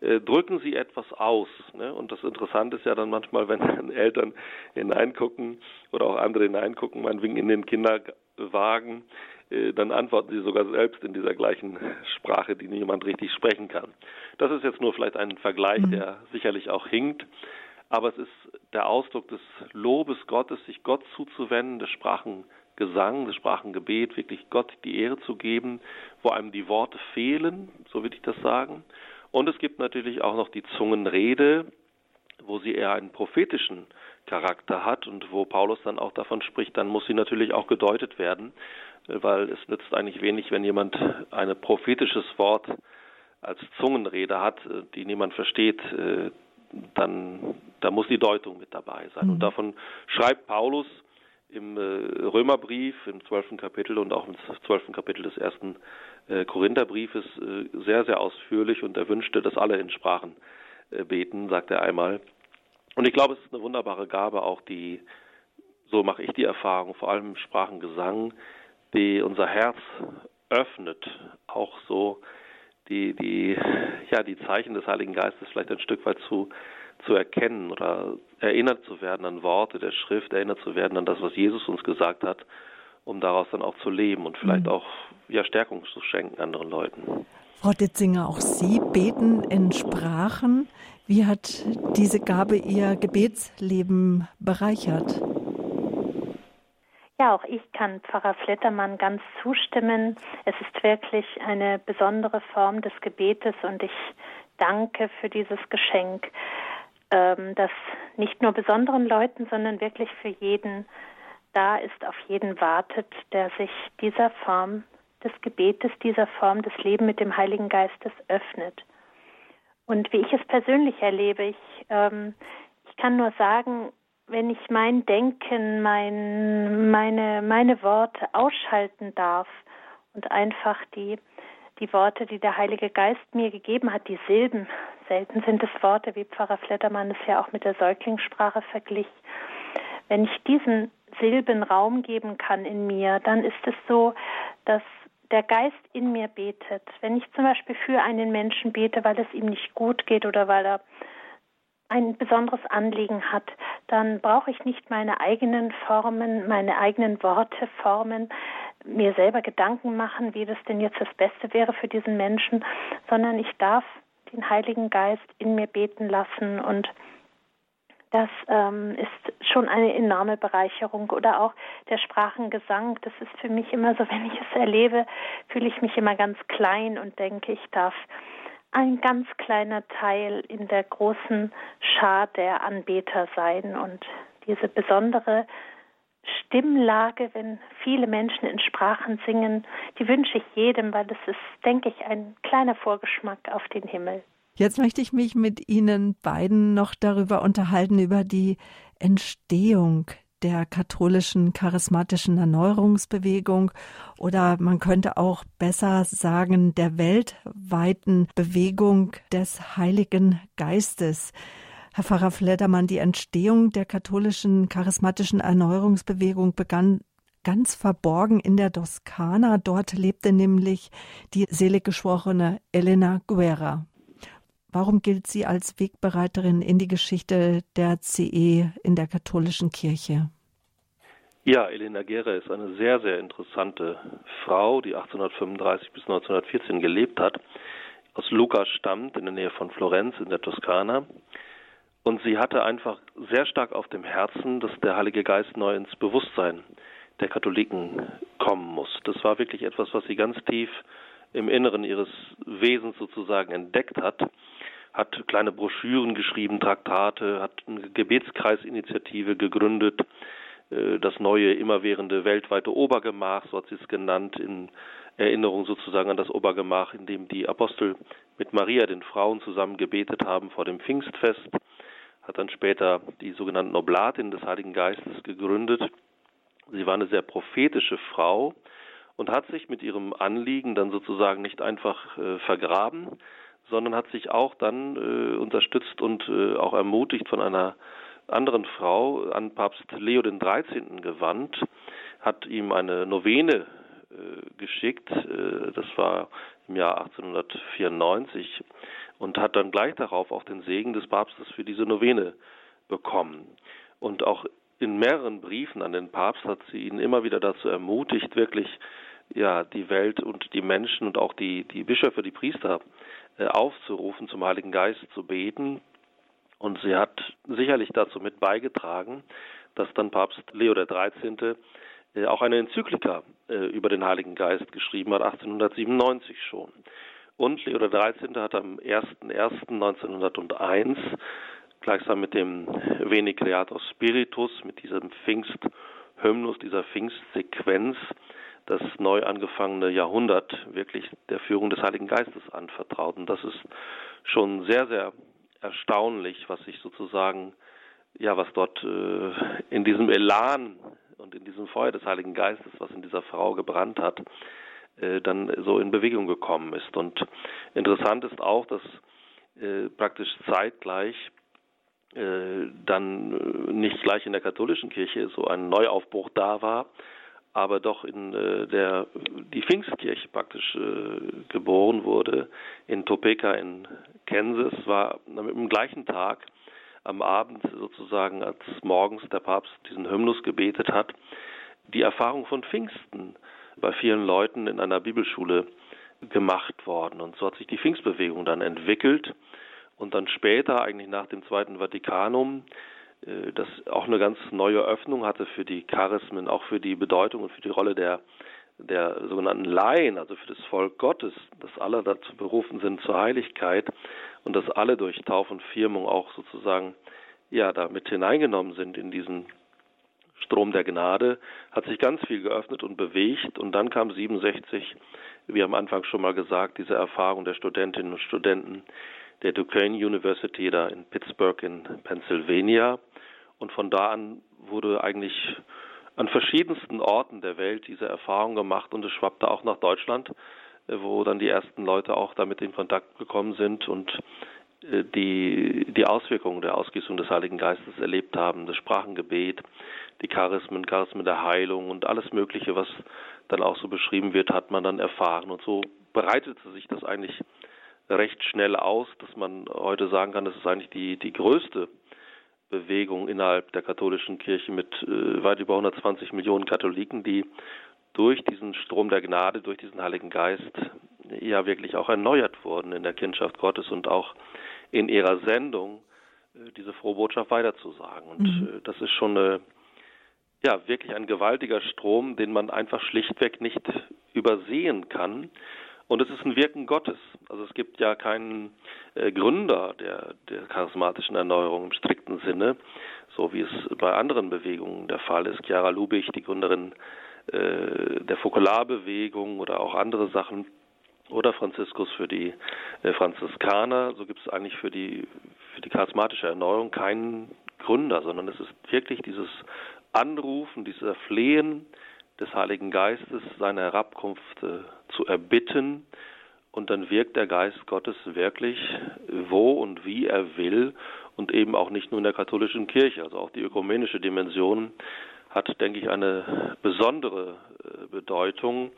äh, drücken sie etwas aus. Ne? Und das Interessante ist ja dann manchmal, wenn Eltern hineingucken oder auch andere hineingucken, meinetwegen in den Kinderwagen, äh, dann antworten sie sogar selbst in dieser gleichen Sprache, die niemand richtig sprechen kann. Das ist jetzt nur vielleicht ein Vergleich, mhm. der sicherlich auch hinkt. Aber es ist der Ausdruck des Lobes Gottes, sich Gott zuzuwenden, des Sprachen Gesang, des Sprachengebet, wirklich Gott die Ehre zu geben, wo einem die Worte fehlen, so würde ich das sagen. Und es gibt natürlich auch noch die Zungenrede, wo sie eher einen prophetischen Charakter hat und wo Paulus dann auch davon spricht, dann muss sie natürlich auch gedeutet werden, weil es nützt eigentlich wenig, wenn jemand ein prophetisches Wort als Zungenrede hat, die niemand versteht, dann da muss die Deutung mit dabei sein. Mhm. Und davon schreibt Paulus im äh, Römerbrief im zwölften Kapitel und auch im zwölften Kapitel des ersten äh, Korintherbriefes äh, sehr, sehr ausführlich und er wünschte, dass alle in Sprachen beten, sagt er einmal. Und ich glaube, es ist eine wunderbare Gabe, auch die, so mache ich die Erfahrung, vor allem Sprachengesang, die unser Herz öffnet, auch so die, die, ja, die Zeichen des Heiligen Geistes vielleicht ein Stück weit zu zu erkennen oder erinnert zu werden an Worte der Schrift, erinnert zu werden an das, was Jesus uns gesagt hat, um daraus dann auch zu leben und vielleicht mhm. auch ja, Stärkung zu schenken anderen Leuten. Frau Ditzinger, auch Sie beten in Sprachen. Wie hat diese Gabe Ihr Gebetsleben bereichert? Ja, auch ich kann Pfarrer Flettermann ganz zustimmen. Es ist wirklich eine besondere Form des Gebetes und ich danke für dieses Geschenk ähm, das nicht nur besonderen Leuten, sondern wirklich für jeden da ist, auf jeden wartet, der sich dieser Form des Gebetes, dieser Form des Lebens mit dem Heiligen Geistes öffnet. Und wie ich es persönlich erlebe, ich, ähm, ich kann nur sagen, wenn ich mein Denken, mein, meine, meine Worte ausschalten darf und einfach die die Worte, die der Heilige Geist mir gegeben hat, die Silben. Selten sind es Worte, wie Pfarrer Flettermann es ja auch mit der Säuglingssprache verglich. Wenn ich diesen Silben Raum geben kann in mir, dann ist es so, dass der Geist in mir betet. Wenn ich zum Beispiel für einen Menschen bete, weil es ihm nicht gut geht oder weil er ein besonderes Anliegen hat, dann brauche ich nicht meine eigenen Formen, meine eigenen Worte formen, mir selber Gedanken machen, wie das denn jetzt das Beste wäre für diesen Menschen, sondern ich darf den Heiligen Geist in mir beten lassen. Und das ähm, ist schon eine enorme Bereicherung. Oder auch der Sprachengesang, das ist für mich immer so, wenn ich es erlebe, fühle ich mich immer ganz klein und denke, ich darf ein ganz kleiner Teil in der großen Schar der Anbeter sein. Und diese besondere Stimmlage, wenn viele Menschen in Sprachen singen, die wünsche ich jedem, weil das ist, denke ich, ein kleiner Vorgeschmack auf den Himmel. Jetzt möchte ich mich mit Ihnen beiden noch darüber unterhalten, über die Entstehung der katholischen charismatischen Erneuerungsbewegung oder man könnte auch besser sagen der weltweiten Bewegung des Heiligen Geistes. Herr Pfarrer Fledermann, die Entstehung der katholischen charismatischen Erneuerungsbewegung begann ganz verborgen in der Toskana. Dort lebte nämlich die seliggeschworene Elena Guerra. Warum gilt sie als Wegbereiterin in die Geschichte der CE in der katholischen Kirche? Ja, Elena Guerra ist eine sehr, sehr interessante Frau, die 1835 bis 1914 gelebt hat, aus Lucca stammt, in der Nähe von Florenz in der Toskana. Und sie hatte einfach sehr stark auf dem Herzen, dass der Heilige Geist neu ins Bewusstsein der Katholiken kommen muss. Das war wirklich etwas, was sie ganz tief im Inneren ihres Wesens sozusagen entdeckt hat. hat kleine Broschüren geschrieben, Traktate, hat eine Gebetskreisinitiative gegründet, äh, das neue, immerwährende weltweite Obergemach, so hat sie es genannt, in Erinnerung sozusagen an das Obergemach, in dem die Apostel mit Maria, den Frauen, zusammen gebetet haben vor dem Pfingstfest, hat dann später die sogenannten Oblatin des Heiligen Geistes gegründet. Sie war eine sehr prophetische Frau und hat sich mit ihrem Anliegen dann sozusagen nicht einfach äh, vergraben, sondern hat sich auch dann äh, unterstützt und äh, auch ermutigt von einer anderen Frau an Papst Leo XIII. gewandt, hat ihm eine Novene geschickt, äh, das war im Jahr 1894, und hat dann gleich darauf auch den Segen des Papstes für diese Novene bekommen. Und auch in mehreren Briefen an den Papst hat sie ihn immer wieder dazu ermutigt, wirklich ja die Welt und die Menschen und auch die die Bischöfe, die Priester äh, aufzurufen, zum Heiligen Geist zu beten. Und sie hat sicherlich dazu mit beigetragen, dass dann Papst Leo XIII. Auch eine Enzyklika äh, über den Heiligen Geist geschrieben hat, 1897 schon. Und Leo XIII. hat am 01.01.1901 gleichsam mit dem Veni Creator Spiritus, mit diesem Pfingsthymnus, dieser Pfingstsequenz, das neu angefangene Jahrhundert wirklich der Führung des Heiligen Geistes anvertraut. Und das ist schon sehr, sehr erstaunlich, was sich sozusagen, ja, was dort äh, in diesem Elan und in diesem Feuer des Heiligen Geistes, was in dieser Frau gebrannt hat, äh, dann so in Bewegung gekommen ist. Und interessant ist auch, dass äh, praktisch zeitgleich äh, dann nicht gleich in der katholischen Kirche so ein Neuaufbruch da war, aber doch in der die Pfingstkirche praktisch geboren wurde in Topeka in Kansas war am gleichen Tag am Abend sozusagen als morgens der Papst diesen Hymnus gebetet hat die Erfahrung von Pfingsten bei vielen Leuten in einer Bibelschule gemacht worden. Und so hat sich die Pfingstbewegung dann entwickelt und dann später eigentlich nach dem Zweiten Vatikanum äh, das auch eine ganz neue Öffnung hatte für die Charismen, auch für die Bedeutung und für die Rolle der der sogenannten Laien, also für das Volk Gottes, dass alle dazu berufen sind zur Heiligkeit und dass alle durch Tauf und Firmung auch sozusagen ja damit hineingenommen sind in diesen Strom der Gnade, hat sich ganz viel geöffnet und bewegt und dann kam 67, wie am Anfang schon mal gesagt, diese Erfahrung der Studentinnen und Studenten der Duquesne University da in Pittsburgh in Pennsylvania. Und von da an wurde eigentlich an verschiedensten Orten der Welt diese Erfahrung gemacht und es schwappte auch nach Deutschland, wo dann die ersten Leute auch damit in Kontakt gekommen sind und äh, die, die Auswirkungen der Ausgießung des Heiligen Geistes erlebt haben, das Sprachengebet, die Charismen, Charismen der Heilung und alles Mögliche, was dann auch so beschrieben wird, hat man dann erfahren. Und so breitete sich das eigentlich recht schnell aus, dass man heute sagen kann, das ist eigentlich die, die größte Bewegung innerhalb der katholischen Kirche mit äh, weit über 120 Millionen Katholiken, die durch diesen Strom der Gnade, durch diesen Heiligen Geist ja wirklich auch erneuert wurden in der Kindschaft Gottes und auch in ihrer Sendung äh, diese frohe Botschaft weiterzusagen. Und mhm. äh, das ist schon eine, ja, wirklich ein gewaltiger Strom, den man einfach schlichtweg nicht übersehen kann. Und es ist ein Wirken Gottes. Also es gibt ja keinen äh, Gründer der, der charismatischen Erneuerung im strikten Sinne, so wie es bei anderen Bewegungen der Fall ist. Chiara Lubich, die Gründerin äh, der Fokularbewegung oder auch andere Sachen, oder Franziskus für die äh, Franziskaner. So gibt es eigentlich für die, für die charismatische Erneuerung keinen Gründer, sondern es ist wirklich dieses Anrufen, dieser Flehen, des Heiligen Geistes seine Herabkunft äh, zu erbitten und dann wirkt der Geist Gottes wirklich, wo und wie er will und eben auch nicht nur in der katholischen Kirche, also auch die ökumenische Dimension hat, denke ich, eine besondere äh, Bedeutung.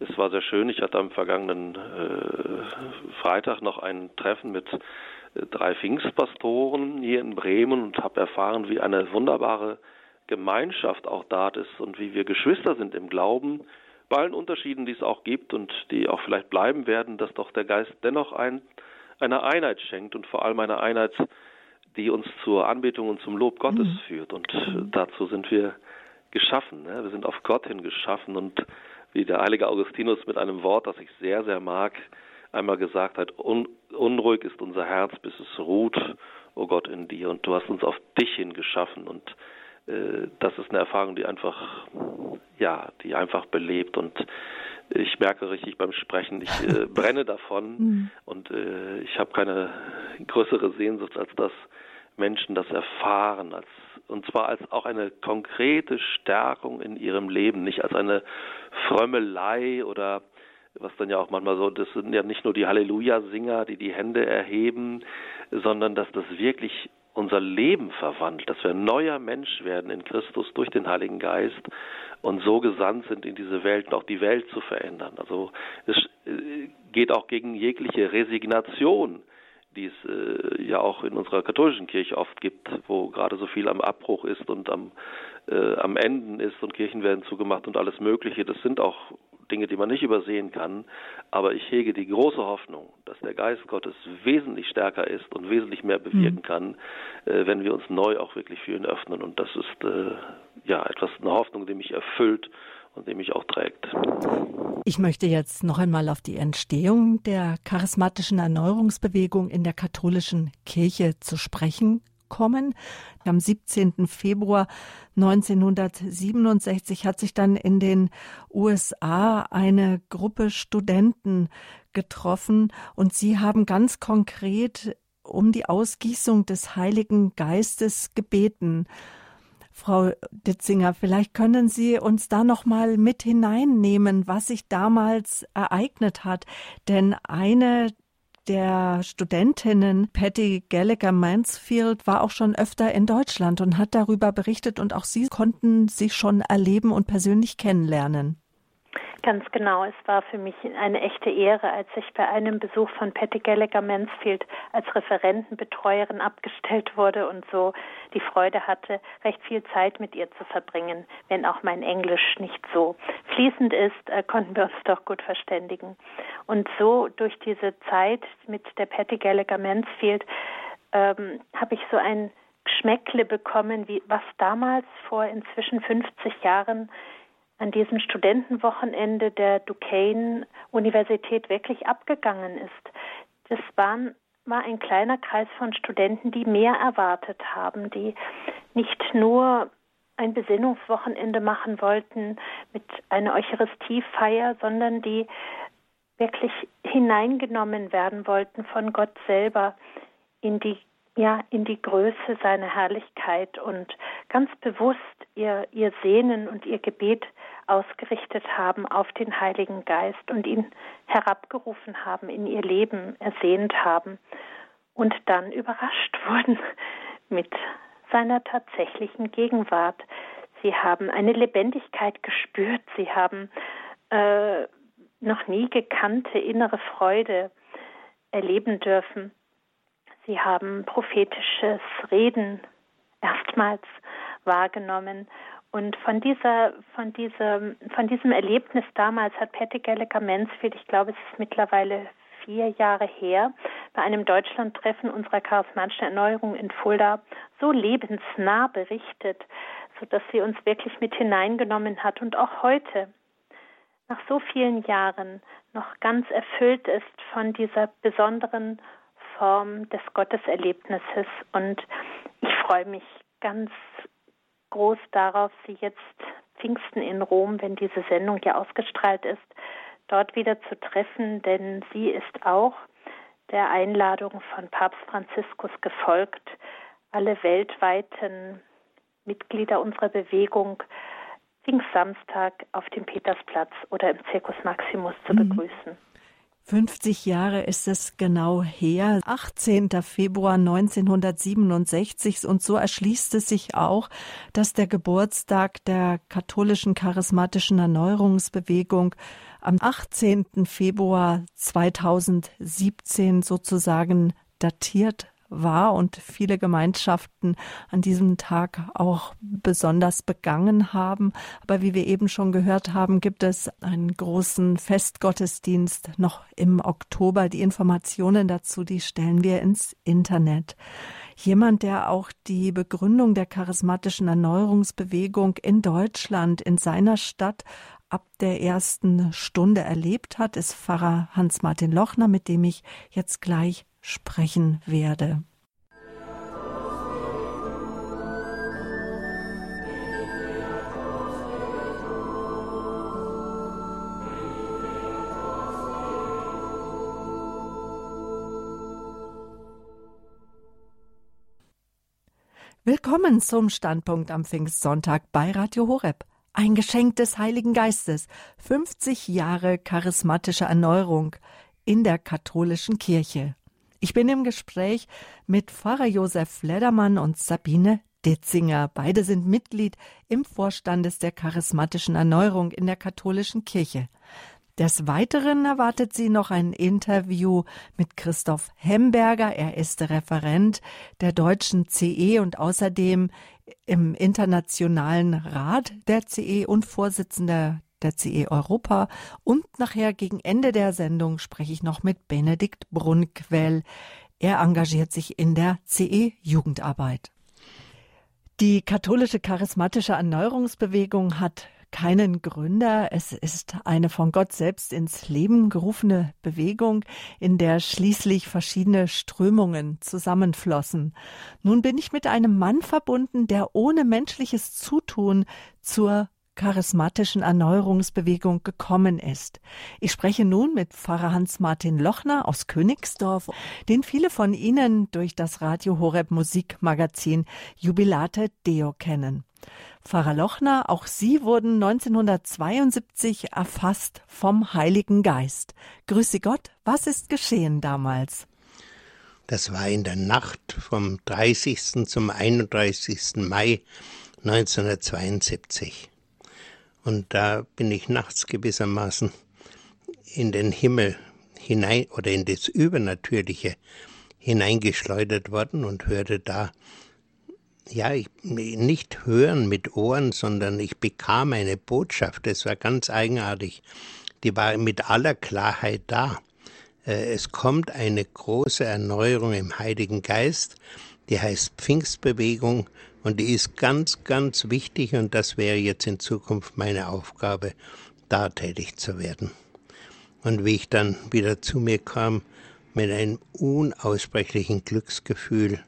Es war sehr schön, ich hatte am vergangenen äh, Freitag noch ein Treffen mit äh, drei Pfingstpastoren hier in Bremen und habe erfahren, wie eine wunderbare Gemeinschaft auch da ist und wie wir Geschwister sind im Glauben, bei allen Unterschieden, die es auch gibt und die auch vielleicht bleiben werden, dass doch der Geist dennoch ein, eine Einheit schenkt und vor allem eine Einheit, die uns zur Anbetung und zum Lob Gottes mhm. führt. Und dazu sind wir geschaffen. Ne? Wir sind auf Gott hin geschaffen und wie der heilige Augustinus mit einem Wort, das ich sehr, sehr mag, einmal gesagt hat, un unruhig ist unser Herz, bis es ruht, o oh Gott, in dir. Und du hast uns auf dich hin geschaffen. Und äh, das ist eine Erfahrung, die einfach, ja, die einfach belebt. Und ich merke richtig beim Sprechen, ich äh, brenne davon. Mhm. Und äh, ich habe keine größere Sehnsucht, als dass Menschen das erfahren, als und zwar als auch eine konkrete Stärkung in ihrem Leben, nicht als eine Frömmelei oder was dann ja auch manchmal so, das sind ja nicht nur die Halleluja-Singer, die die Hände erheben, sondern dass das wirklich unser Leben verwandelt, dass wir ein neuer Mensch werden in Christus durch den Heiligen Geist und so gesandt sind in diese Welt und auch die Welt zu verändern. Also es äh, geht auch gegen jegliche Resignation die es äh, ja auch in unserer katholischen Kirche oft gibt, wo gerade so viel am Abbruch ist und am, äh, am Enden ist und Kirchen werden zugemacht und alles Mögliche. Das sind auch Dinge, die man nicht übersehen kann. Aber ich hege die große Hoffnung, dass der Geist Gottes wesentlich stärker ist und wesentlich mehr bewirken mhm. kann, äh, wenn wir uns neu auch wirklich für ihn öffnen. Und das ist äh, ja etwas, eine Hoffnung, die mich erfüllt und die mich auch trägt. Ich möchte jetzt noch einmal auf die Entstehung der charismatischen Erneuerungsbewegung in der katholischen Kirche zu sprechen kommen. Am 17. Februar 1967 hat sich dann in den USA eine Gruppe Studenten getroffen und sie haben ganz konkret um die Ausgießung des Heiligen Geistes gebeten. Frau Ditzinger, vielleicht können Sie uns da noch mal mit hineinnehmen, was sich damals ereignet hat, denn eine der Studentinnen Patty Gallagher Mansfield war auch schon öfter in Deutschland und hat darüber berichtet und auch Sie konnten sie schon erleben und persönlich kennenlernen. Ganz genau. Es war für mich eine echte Ehre, als ich bei einem Besuch von Patty Gallagher Mansfield als Referentenbetreuerin abgestellt wurde und so die Freude hatte, recht viel Zeit mit ihr zu verbringen. Wenn auch mein Englisch nicht so fließend ist, äh, konnten wir uns doch gut verständigen. Und so durch diese Zeit mit der Patty Gallagher Mansfield ähm, habe ich so ein Geschmäckle bekommen, wie was damals vor inzwischen 50 Jahren an diesem Studentenwochenende der Duquesne Universität wirklich abgegangen ist. Das waren, war ein kleiner Kreis von Studenten, die mehr erwartet haben, die nicht nur ein Besinnungswochenende machen wollten mit einer Eucharistiefeier, sondern die wirklich hineingenommen werden wollten von Gott selber in die ja in die Größe seiner Herrlichkeit und ganz bewusst ihr ihr Sehnen und ihr Gebet ausgerichtet haben auf den Heiligen Geist und ihn herabgerufen haben, in ihr Leben ersehnt haben und dann überrascht wurden mit seiner tatsächlichen Gegenwart. Sie haben eine Lebendigkeit gespürt, sie haben äh, noch nie gekannte innere Freude erleben dürfen. Sie haben prophetisches Reden erstmals wahrgenommen. Und von dieser, von diesem, von diesem Erlebnis damals hat Patty Gallagher Mansfield, ich glaube, es ist mittlerweile vier Jahre her, bei einem Deutschlandtreffen unserer charismatischen Erneuerung in Fulda so lebensnah berichtet, so dass sie uns wirklich mit hineingenommen hat und auch heute, nach so vielen Jahren, noch ganz erfüllt ist von dieser besonderen Form des Gotteserlebnisses. Und ich freue mich ganz groß darauf, Sie jetzt Pfingsten in Rom, wenn diese Sendung ja ausgestrahlt ist, dort wieder zu treffen, denn sie ist auch der Einladung von Papst Franziskus gefolgt, alle weltweiten Mitglieder unserer Bewegung Pfingstsamstag auf dem Petersplatz oder im Circus Maximus zu mhm. begrüßen. 50 Jahre ist es genau her, 18. Februar 1967 und so erschließt es sich auch, dass der Geburtstag der katholischen charismatischen Erneuerungsbewegung am 18. Februar 2017 sozusagen datiert war und viele Gemeinschaften an diesem Tag auch besonders begangen haben. Aber wie wir eben schon gehört haben, gibt es einen großen Festgottesdienst noch im Oktober. Die Informationen dazu, die stellen wir ins Internet. Jemand, der auch die Begründung der charismatischen Erneuerungsbewegung in Deutschland, in seiner Stadt ab der ersten Stunde erlebt hat, ist Pfarrer Hans-Martin Lochner, mit dem ich jetzt gleich sprechen werde. Willkommen zum Standpunkt am Pfingstsonntag bei Radio Horeb. Ein Geschenk des Heiligen Geistes. 50 Jahre charismatische Erneuerung in der katholischen Kirche. Ich bin im Gespräch mit Pfarrer Josef Ledermann und Sabine Ditzinger. Beide sind Mitglied im Vorstandes der charismatischen Erneuerung in der katholischen Kirche. Des Weiteren erwartet sie noch ein Interview mit Christoph Hemberger. Er ist Referent der deutschen CE und außerdem im Internationalen Rat der CE und Vorsitzender der CE Europa. Und nachher gegen Ende der Sendung spreche ich noch mit Benedikt Brunquell. Er engagiert sich in der CE Jugendarbeit. Die katholische charismatische Erneuerungsbewegung hat keinen Gründer. Es ist eine von Gott selbst ins Leben gerufene Bewegung, in der schließlich verschiedene Strömungen zusammenflossen. Nun bin ich mit einem Mann verbunden, der ohne menschliches Zutun zur charismatischen Erneuerungsbewegung gekommen ist. Ich spreche nun mit Pfarrer Hans-Martin Lochner aus Königsdorf, den viele von Ihnen durch das Radio Horeb Musikmagazin Jubilate Deo kennen. Pfarrer Lochner, auch Sie wurden 1972 erfasst vom Heiligen Geist. Grüße Gott, was ist geschehen damals? Das war in der Nacht vom 30. zum 31. Mai 1972. Und da bin ich nachts gewissermaßen in den Himmel hinein oder in das Übernatürliche hineingeschleudert worden und hörte da ja, ich, nicht hören mit Ohren, sondern ich bekam eine Botschaft. Das war ganz eigenartig. Die war mit aller Klarheit da. Äh, es kommt eine große Erneuerung im Heiligen Geist, die heißt Pfingstbewegung und die ist ganz, ganz wichtig und das wäre jetzt in Zukunft meine Aufgabe, da tätig zu werden. Und wie ich dann wieder zu mir kam, mit einem unaussprechlichen Glücksgefühl,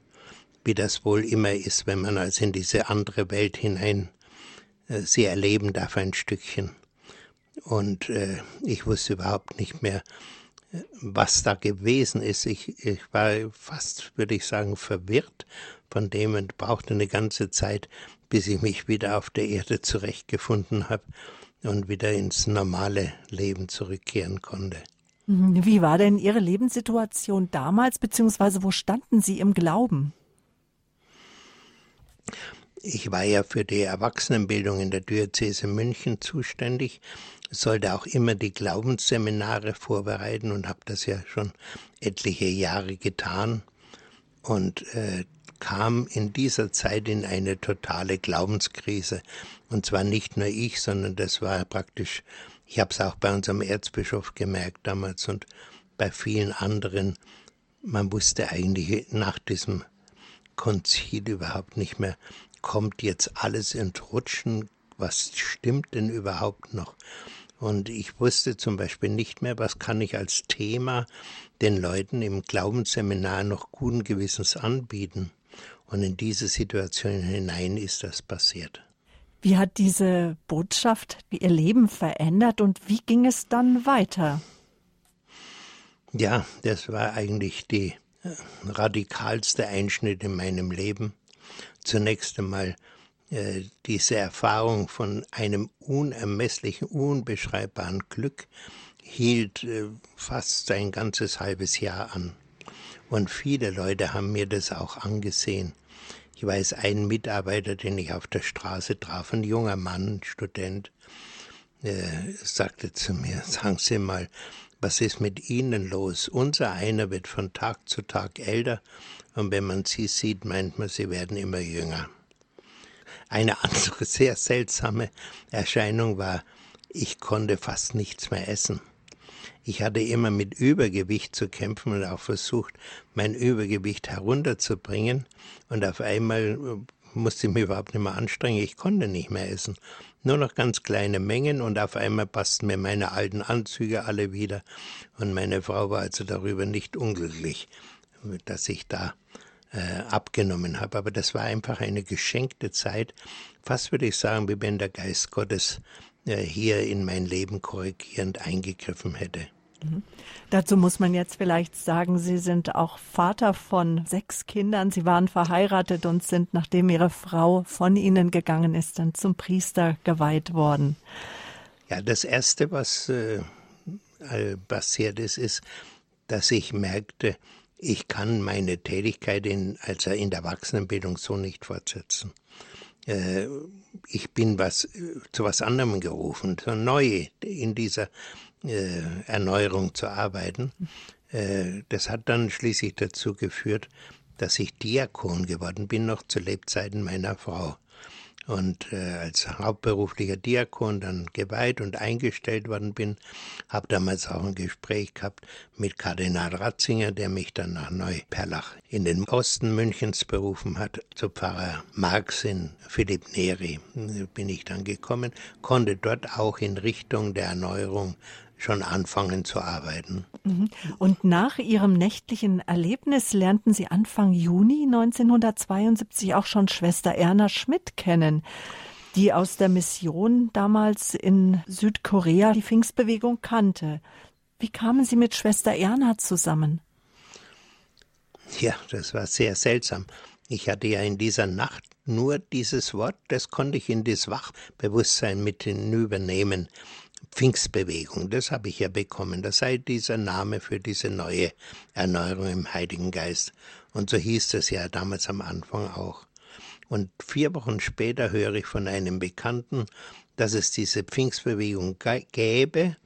wie das wohl immer ist, wenn man also in diese andere Welt hinein äh, sie erleben darf ein Stückchen. Und äh, ich wusste überhaupt nicht mehr, äh, was da gewesen ist. Ich, ich war fast, würde ich sagen, verwirrt von dem und brauchte eine ganze Zeit, bis ich mich wieder auf der Erde zurechtgefunden habe und wieder ins normale Leben zurückkehren konnte. Mhm. Wie war denn Ihre Lebenssituation damals, beziehungsweise wo standen Sie im Glauben? Ich war ja für die Erwachsenenbildung in der Diözese München zuständig, sollte auch immer die Glaubensseminare vorbereiten und habe das ja schon etliche Jahre getan und äh, kam in dieser Zeit in eine totale Glaubenskrise. Und zwar nicht nur ich, sondern das war praktisch, ich habe es auch bei unserem Erzbischof gemerkt damals und bei vielen anderen. Man wusste eigentlich nach diesem Konzil überhaupt nicht mehr, kommt jetzt alles entrutschen, was stimmt denn überhaupt noch? Und ich wusste zum Beispiel nicht mehr, was kann ich als Thema den Leuten im Glaubensseminar noch guten Gewissens anbieten. Und in diese Situation hinein ist das passiert. Wie hat diese Botschaft Ihr Leben verändert und wie ging es dann weiter? Ja, das war eigentlich die radikalste Einschnitt in meinem Leben. Zunächst einmal äh, diese Erfahrung von einem unermesslichen, unbeschreibbaren Glück hielt äh, fast ein ganzes halbes Jahr an. Und viele Leute haben mir das auch angesehen. Ich weiß, ein Mitarbeiter, den ich auf der Straße traf, ein junger Mann, Student, äh, sagte zu mir, sagen Sie mal, was ist mit Ihnen los? Unser einer wird von Tag zu Tag älter und wenn man sie sieht, meint man, sie werden immer jünger. Eine andere sehr seltsame Erscheinung war, ich konnte fast nichts mehr essen. Ich hatte immer mit Übergewicht zu kämpfen und auch versucht, mein Übergewicht herunterzubringen. Und auf einmal musste ich mich überhaupt nicht mehr anstrengen. Ich konnte nicht mehr essen. Nur noch ganz kleine Mengen und auf einmal passten mir meine alten Anzüge alle wieder. Und meine Frau war also darüber nicht unglücklich, dass ich da äh, abgenommen habe. Aber das war einfach eine geschenkte Zeit. Fast würde ich sagen, wie wenn der Geist Gottes äh, hier in mein Leben korrigierend eingegriffen hätte. Mhm. Dazu muss man jetzt vielleicht sagen, Sie sind auch Vater von sechs Kindern. Sie waren verheiratet und sind, nachdem Ihre Frau von Ihnen gegangen ist, dann zum Priester geweiht worden. Ja, das Erste, was äh, passiert ist, ist, dass ich merkte, ich kann meine Tätigkeit in, also in der Erwachsenenbildung so nicht fortsetzen. Äh, ich bin was, zu was anderem gerufen, so neu in dieser äh, Erneuerung zu arbeiten. Äh, das hat dann schließlich dazu geführt, dass ich Diakon geworden bin, noch zu Lebzeiten meiner Frau und äh, als hauptberuflicher Diakon dann geweiht und eingestellt worden bin, habe damals auch ein Gespräch gehabt mit Kardinal Ratzinger, der mich dann nach Neuperlach in den Osten Münchens berufen hat, zu Pfarrer Marx in Philipp Neri. Bin ich dann gekommen, konnte dort auch in Richtung der Erneuerung schon anfangen zu arbeiten. Mhm. Und nach Ihrem nächtlichen Erlebnis lernten Sie Anfang Juni 1972 auch schon Schwester Erna Schmidt kennen, die aus der Mission damals in Südkorea die Pfingstbewegung kannte. Wie kamen Sie mit Schwester Erna zusammen? Ja, das war sehr seltsam. Ich hatte ja in dieser Nacht nur dieses Wort, das konnte ich in das Wachbewusstsein mit hinübernehmen. Pfingstbewegung, das habe ich ja bekommen. Das sei dieser Name für diese neue Erneuerung im Heiligen Geist. Und so hieß es ja damals am Anfang auch. Und vier Wochen später höre ich von einem Bekannten, dass es diese Pfingstbewegung gäbe.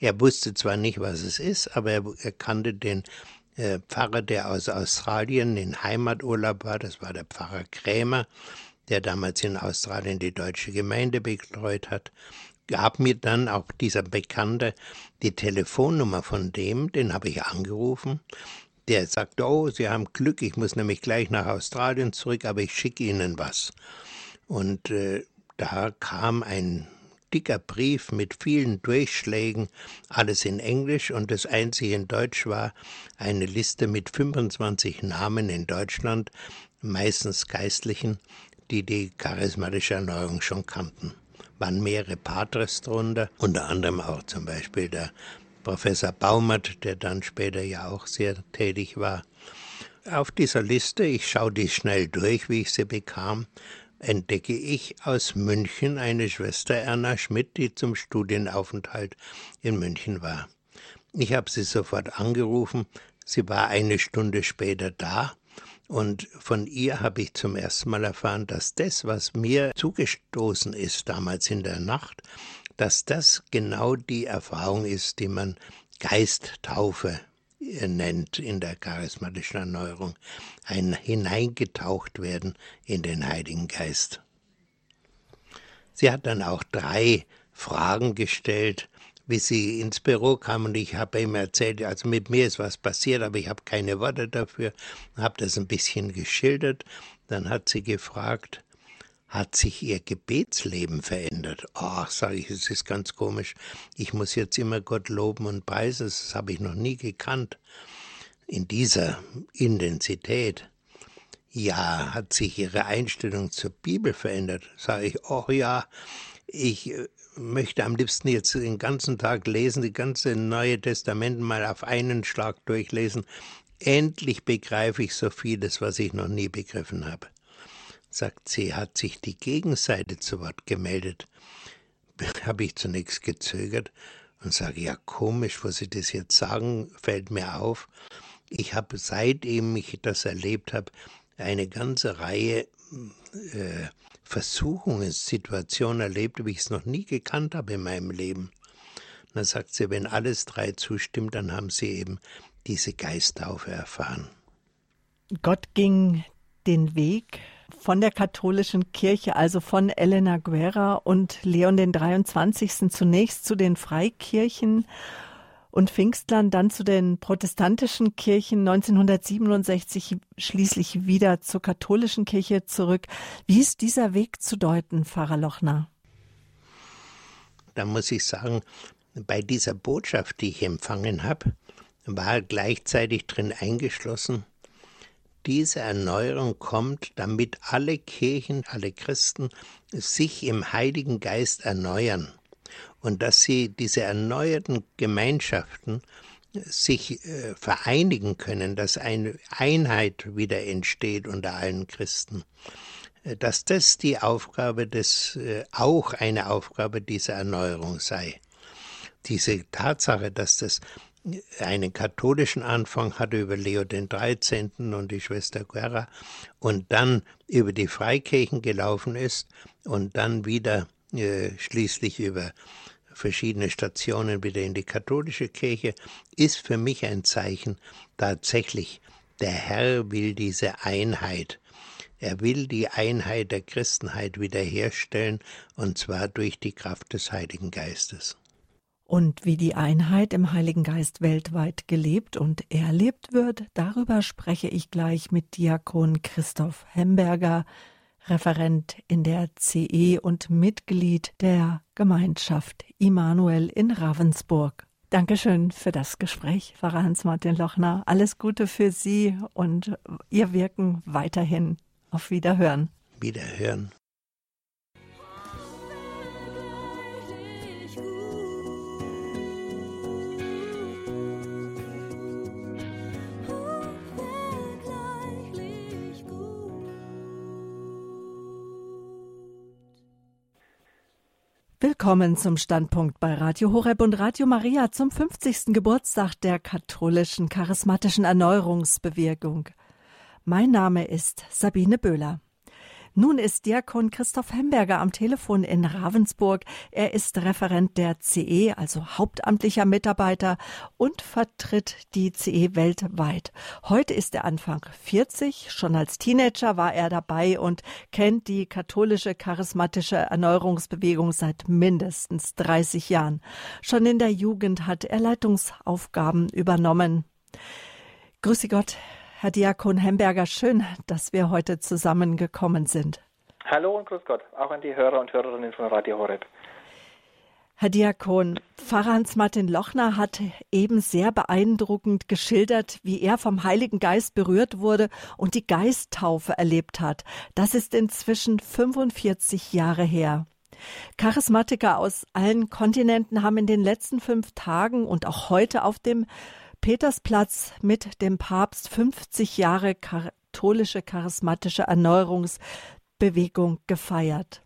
Er wusste zwar nicht, was es ist, aber er, er kannte den äh, Pfarrer, der aus Australien in Heimaturlaub war. Das war der Pfarrer Krämer, der damals in Australien die deutsche Gemeinde betreut hat gab mir dann auch dieser Bekannte die Telefonnummer von dem, den habe ich angerufen. Der sagte, oh, Sie haben Glück, ich muss nämlich gleich nach Australien zurück, aber ich schicke Ihnen was. Und äh, da kam ein dicker Brief mit vielen Durchschlägen, alles in Englisch und das einzige in Deutsch war eine Liste mit 25 Namen in Deutschland, meistens Geistlichen, die die charismatische Erneuerung schon kannten waren mehrere Patres drunter, unter anderem auch zum Beispiel der Professor Baumert, der dann später ja auch sehr tätig war. Auf dieser Liste, ich schaue die schnell durch, wie ich sie bekam, entdecke ich aus München eine Schwester Erna Schmidt, die zum Studienaufenthalt in München war. Ich habe sie sofort angerufen, sie war eine Stunde später da und von ihr habe ich zum ersten Mal erfahren, dass das, was mir zugestoßen ist damals in der Nacht, dass das genau die Erfahrung ist, die man Geisttaufe nennt in der charismatischen Erneuerung, ein hineingetaucht werden in den Heiligen Geist. Sie hat dann auch drei Fragen gestellt, wie sie ins Büro kam und ich habe ihm erzählt, also mit mir ist was passiert, aber ich habe keine Worte dafür, habe das ein bisschen geschildert. Dann hat sie gefragt, hat sich ihr Gebetsleben verändert? Ach, sage ich, es ist ganz komisch. Ich muss jetzt immer Gott loben und preisen, das habe ich noch nie gekannt. In dieser Intensität. Ja, hat sich ihre Einstellung zur Bibel verändert? Sage ich, oh ja, ich äh, möchte am liebsten jetzt den ganzen Tag lesen, die ganze Neue Testament mal auf einen Schlag durchlesen. Endlich begreife ich so vieles, was ich noch nie begriffen habe. Sagt sie, hat sich die Gegenseite zu Wort gemeldet. Habe ich zunächst gezögert und sage, ja komisch, wo Sie das jetzt sagen, fällt mir auf. Ich habe seitdem ich das erlebt habe, eine ganze Reihe äh, Versuchungssituation erlebt, wie ich es noch nie gekannt habe in meinem Leben. Und dann sagt sie, wenn alles drei zustimmt, dann haben sie eben diese Geisttaufe erfahren. Gott ging den Weg von der katholischen Kirche, also von Elena Guerra und Leon den 23. zunächst zu den Freikirchen und Pfingstland dann zu den protestantischen Kirchen 1967 schließlich wieder zur katholischen Kirche zurück. Wie ist dieser Weg zu deuten, Pfarrer Lochner? Da muss ich sagen, bei dieser Botschaft, die ich empfangen habe, war gleichzeitig drin eingeschlossen, diese Erneuerung kommt, damit alle Kirchen, alle Christen sich im Heiligen Geist erneuern und dass sie diese erneuerten Gemeinschaften sich äh, vereinigen können, dass eine Einheit wieder entsteht unter allen Christen. Äh, dass das die Aufgabe des, äh, auch eine Aufgabe dieser Erneuerung sei. Diese Tatsache, dass das einen katholischen Anfang hatte über Leo den 13. und die Schwester Guerra und dann über die Freikirchen gelaufen ist und dann wieder äh, schließlich über verschiedene Stationen wieder in die katholische Kirche, ist für mich ein Zeichen tatsächlich, der Herr will diese Einheit. Er will die Einheit der Christenheit wiederherstellen, und zwar durch die Kraft des Heiligen Geistes. Und wie die Einheit im Heiligen Geist weltweit gelebt und erlebt wird, darüber spreche ich gleich mit Diakon Christoph Hemberger, Referent in der CE und Mitglied der Gemeinschaft Immanuel in Ravensburg. Dankeschön für das Gespräch, Pfarrer Hans-Martin Lochner. Alles Gute für Sie und Ihr Wirken weiterhin. Auf Wiederhören. Wiederhören. Willkommen zum Standpunkt bei Radio Horeb und Radio Maria zum 50. Geburtstag der katholischen charismatischen Erneuerungsbewegung. Mein Name ist Sabine Böhler. Nun ist Diakon Christoph Hemberger am Telefon in Ravensburg. Er ist Referent der CE, also hauptamtlicher Mitarbeiter und vertritt die CE weltweit. Heute ist er Anfang 40. Schon als Teenager war er dabei und kennt die katholische charismatische Erneuerungsbewegung seit mindestens 30 Jahren. Schon in der Jugend hat er Leitungsaufgaben übernommen. Grüße Gott, Herr Diakon Hemberger, schön, dass wir heute zusammengekommen sind. Hallo und grüß Gott, auch an die Hörer und Hörerinnen von Radio Horeb. Herr Diakon, Pfarrer Hans-Martin Lochner hat eben sehr beeindruckend geschildert, wie er vom Heiligen Geist berührt wurde und die Geisttaufe erlebt hat. Das ist inzwischen 45 Jahre her. Charismatiker aus allen Kontinenten haben in den letzten fünf Tagen und auch heute auf dem Petersplatz mit dem Papst 50 Jahre katholische charismatische Erneuerungsbewegung gefeiert.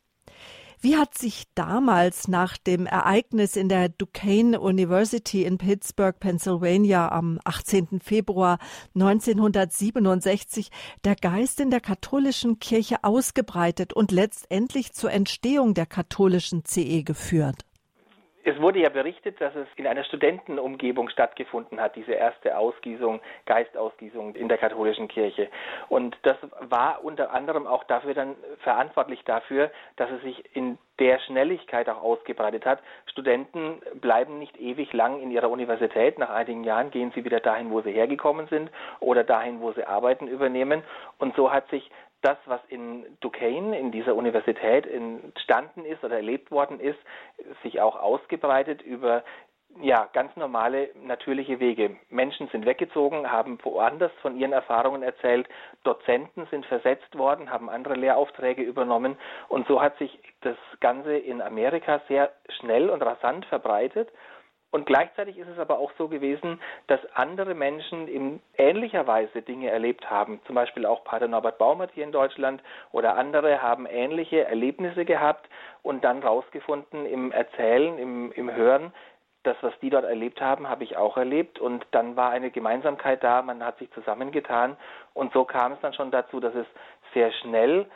Wie hat sich damals nach dem Ereignis in der Duquesne University in Pittsburgh, Pennsylvania am 18. Februar 1967 der Geist in der katholischen Kirche ausgebreitet und letztendlich zur Entstehung der katholischen CE geführt? Es wurde ja berichtet, dass es in einer Studentenumgebung stattgefunden hat, diese erste Ausgießung, Geistausgießung in der katholischen Kirche. Und das war unter anderem auch dafür dann verantwortlich dafür, dass es sich in der Schnelligkeit auch ausgebreitet hat. Studenten bleiben nicht ewig lang in ihrer Universität. Nach einigen Jahren gehen sie wieder dahin, wo sie hergekommen sind oder dahin, wo sie Arbeiten übernehmen. Und so hat sich das, was in Duquesne, in dieser Universität entstanden ist oder erlebt worden ist, sich auch ausgebreitet über ja, ganz normale, natürliche Wege. Menschen sind weggezogen, haben woanders von ihren Erfahrungen erzählt, Dozenten sind versetzt worden, haben andere Lehraufträge übernommen und so hat sich das Ganze in Amerika sehr schnell und rasant verbreitet und gleichzeitig ist es aber auch so gewesen, dass andere Menschen in ähnlicher Weise Dinge erlebt haben. Zum Beispiel auch Pater Norbert Baumert hier in Deutschland oder andere haben ähnliche Erlebnisse gehabt und dann rausgefunden im Erzählen, im, im Hören, das, was die dort erlebt haben, habe ich auch erlebt und dann war eine Gemeinsamkeit da, man hat sich zusammengetan und so kam es dann schon dazu, dass es sehr schnell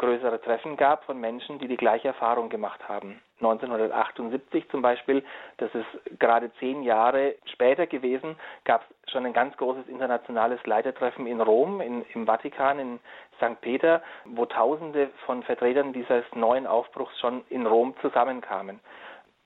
größere Treffen gab von Menschen, die die gleiche Erfahrung gemacht haben. 1978 zum Beispiel, das ist gerade zehn Jahre später gewesen, gab es schon ein ganz großes internationales Leitertreffen in Rom, in, im Vatikan, in St. Peter, wo Tausende von Vertretern dieses neuen Aufbruchs schon in Rom zusammenkamen.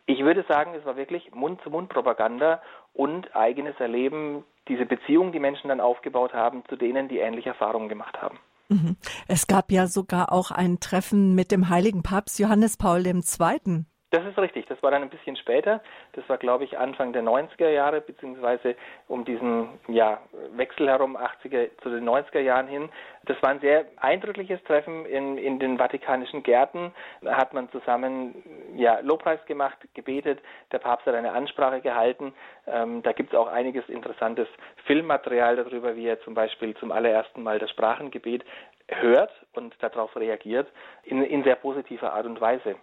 Ich würde sagen, es war wirklich Mund-zu-Mund-Propaganda und eigenes Erleben, diese Beziehungen, die Menschen dann aufgebaut haben, zu denen, die ähnliche Erfahrungen gemacht haben. Mhm. Es gab ja sogar auch ein Treffen mit dem heiligen Papst Johannes Paul II. Das ist richtig. Das war dann ein bisschen später. Das war, glaube ich, Anfang der 90er Jahre, beziehungsweise um diesen ja, Wechsel herum, 80er zu den 90er Jahren hin. Das war ein sehr eindrückliches Treffen in, in den Vatikanischen Gärten. Da hat man zusammen ja, Lobpreis gemacht, gebetet. Der Papst hat eine Ansprache gehalten. Ähm, da gibt es auch einiges interessantes Filmmaterial darüber, wie er zum Beispiel zum allerersten Mal das Sprachengebet hört und darauf reagiert, in, in sehr positiver Art und Weise.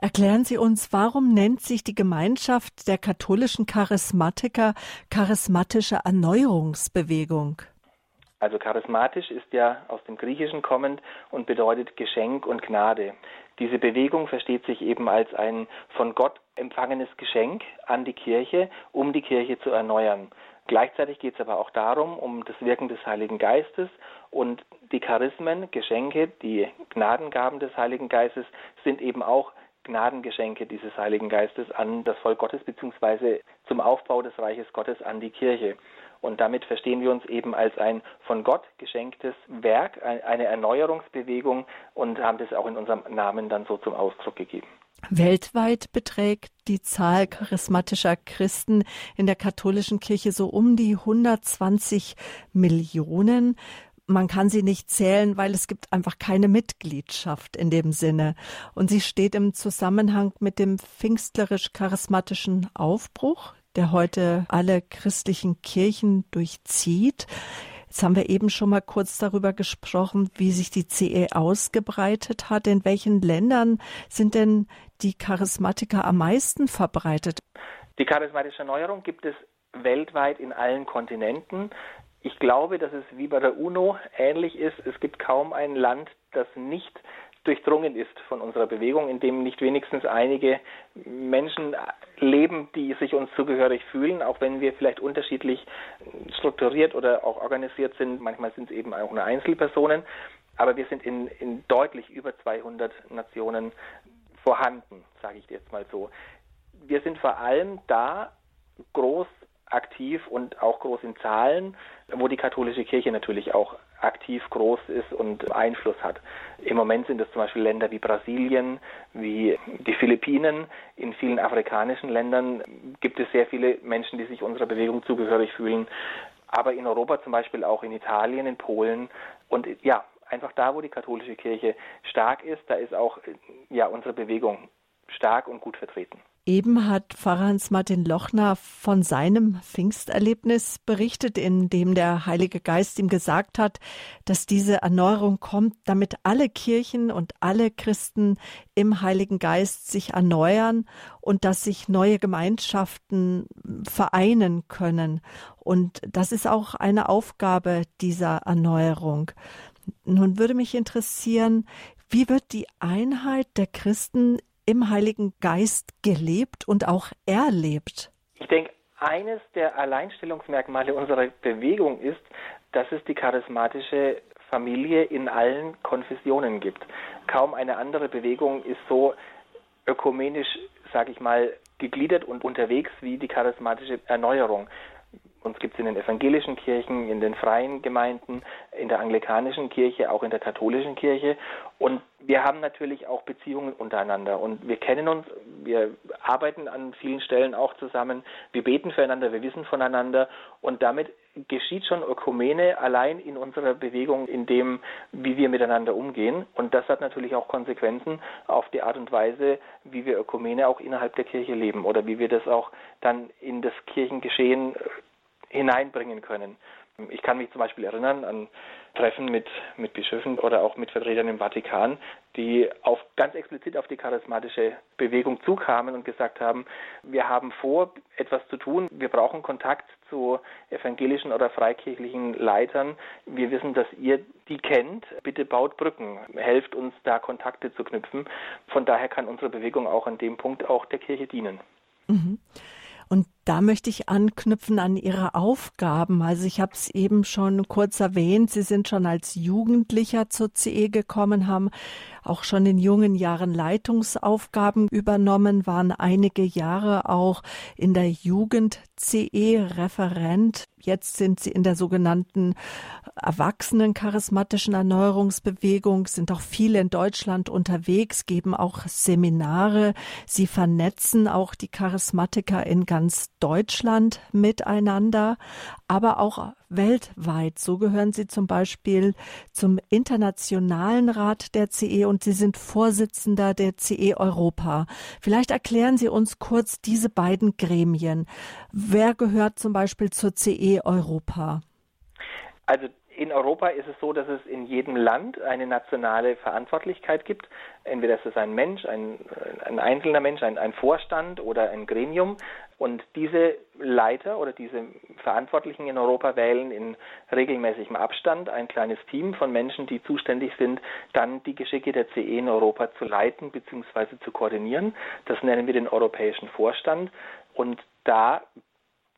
Erklären Sie uns, warum nennt sich die Gemeinschaft der katholischen Charismatiker charismatische Erneuerungsbewegung? Also charismatisch ist ja aus dem Griechischen kommend und bedeutet Geschenk und Gnade. Diese Bewegung versteht sich eben als ein von Gott empfangenes Geschenk an die Kirche, um die Kirche zu erneuern. Gleichzeitig geht es aber auch darum, um das Wirken des Heiligen Geistes und die Charismen, Geschenke, die Gnadengaben des Heiligen Geistes sind eben auch Gnadengeschenke dieses Heiligen Geistes an das Volk Gottes beziehungsweise zum Aufbau des Reiches Gottes an die Kirche. Und damit verstehen wir uns eben als ein von Gott geschenktes Werk, eine Erneuerungsbewegung und haben das auch in unserem Namen dann so zum Ausdruck gegeben. Weltweit beträgt die Zahl charismatischer Christen in der katholischen Kirche so um die 120 Millionen man kann sie nicht zählen, weil es gibt einfach keine Mitgliedschaft in dem Sinne. Und sie steht im Zusammenhang mit dem pfingstlerisch-charismatischen Aufbruch, der heute alle christlichen Kirchen durchzieht. Jetzt haben wir eben schon mal kurz darüber gesprochen, wie sich die CE ausgebreitet hat. In welchen Ländern sind denn die Charismatiker am meisten verbreitet? Die charismatische Erneuerung gibt es weltweit in allen Kontinenten. Ich glaube, dass es wie bei der UNO ähnlich ist. Es gibt kaum ein Land, das nicht durchdrungen ist von unserer Bewegung, in dem nicht wenigstens einige Menschen leben, die sich uns zugehörig fühlen, auch wenn wir vielleicht unterschiedlich strukturiert oder auch organisiert sind. Manchmal sind es eben auch nur Einzelpersonen, aber wir sind in, in deutlich über 200 Nationen vorhanden, sage ich jetzt mal so. Wir sind vor allem da groß aktiv und auch groß in Zahlen, wo die katholische Kirche natürlich auch aktiv groß ist und Einfluss hat. Im Moment sind es zum Beispiel Länder wie Brasilien, wie die Philippinen. In vielen afrikanischen Ländern gibt es sehr viele Menschen, die sich unserer Bewegung zugehörig fühlen. Aber in Europa zum Beispiel auch in Italien, in Polen und ja, einfach da, wo die katholische Kirche stark ist, da ist auch ja unsere Bewegung stark und gut vertreten. Eben hat Pfarrer Hans-Martin Lochner von seinem Pfingsterlebnis berichtet, in dem der Heilige Geist ihm gesagt hat, dass diese Erneuerung kommt, damit alle Kirchen und alle Christen im Heiligen Geist sich erneuern und dass sich neue Gemeinschaften vereinen können. Und das ist auch eine Aufgabe dieser Erneuerung. Nun würde mich interessieren, wie wird die Einheit der Christen im Heiligen Geist gelebt und auch erlebt? Ich denke, eines der Alleinstellungsmerkmale unserer Bewegung ist, dass es die charismatische Familie in allen Konfessionen gibt. Kaum eine andere Bewegung ist so ökumenisch, sage ich mal, gegliedert und unterwegs wie die charismatische Erneuerung. Uns gibt es in den evangelischen Kirchen, in den freien Gemeinden, in der anglikanischen Kirche, auch in der katholischen Kirche. Und wir haben natürlich auch Beziehungen untereinander und wir kennen uns, wir arbeiten an vielen Stellen auch zusammen, wir beten füreinander, wir wissen voneinander und damit geschieht schon Ökumene allein in unserer Bewegung, in dem, wie wir miteinander umgehen. Und das hat natürlich auch Konsequenzen auf die Art und Weise, wie wir Ökumene auch innerhalb der Kirche leben oder wie wir das auch dann in das Kirchengeschehen hineinbringen können. Ich kann mich zum Beispiel erinnern an Treffen mit, mit Bischöfen oder auch mit Vertretern im Vatikan, die auf, ganz explizit auf die charismatische Bewegung zukamen und gesagt haben, wir haben vor, etwas zu tun, wir brauchen Kontakt zu evangelischen oder freikirchlichen Leitern. Wir wissen, dass ihr die kennt. Bitte baut Brücken, helft uns da Kontakte zu knüpfen. Von daher kann unsere Bewegung auch an dem Punkt auch der Kirche dienen. Mhm. Und Da möchte ich anknüpfen an Ihre Aufgaben. Also ich habe es eben schon kurz erwähnt, Sie sind schon als Jugendlicher zur CE gekommen, haben auch schon in jungen Jahren Leitungsaufgaben übernommen, waren einige Jahre auch in der Jugend CE Referent. Jetzt sind sie in der sogenannten erwachsenen charismatischen Erneuerungsbewegung, sind auch viele in Deutschland unterwegs, geben auch Seminare. Sie vernetzen auch die Charismatiker in ganz Deutschland miteinander, aber auch weltweit. So gehören sie zum Beispiel zum Internationalen Rat der CE und sie sind Vorsitzender der CE Europa. Vielleicht erklären Sie uns kurz diese beiden Gremien. Wer gehört zum Beispiel zur CE Europa? Also in Europa ist es so, dass es in jedem Land eine nationale Verantwortlichkeit gibt. Entweder ist es ein Mensch, ein, ein einzelner Mensch, ein, ein Vorstand oder ein Gremium. Und diese Leiter oder diese Verantwortlichen in Europa wählen in regelmäßigem Abstand ein kleines Team von Menschen, die zuständig sind, dann die Geschicke der CE in Europa zu leiten bzw. zu koordinieren. Das nennen wir den Europäischen Vorstand. Und da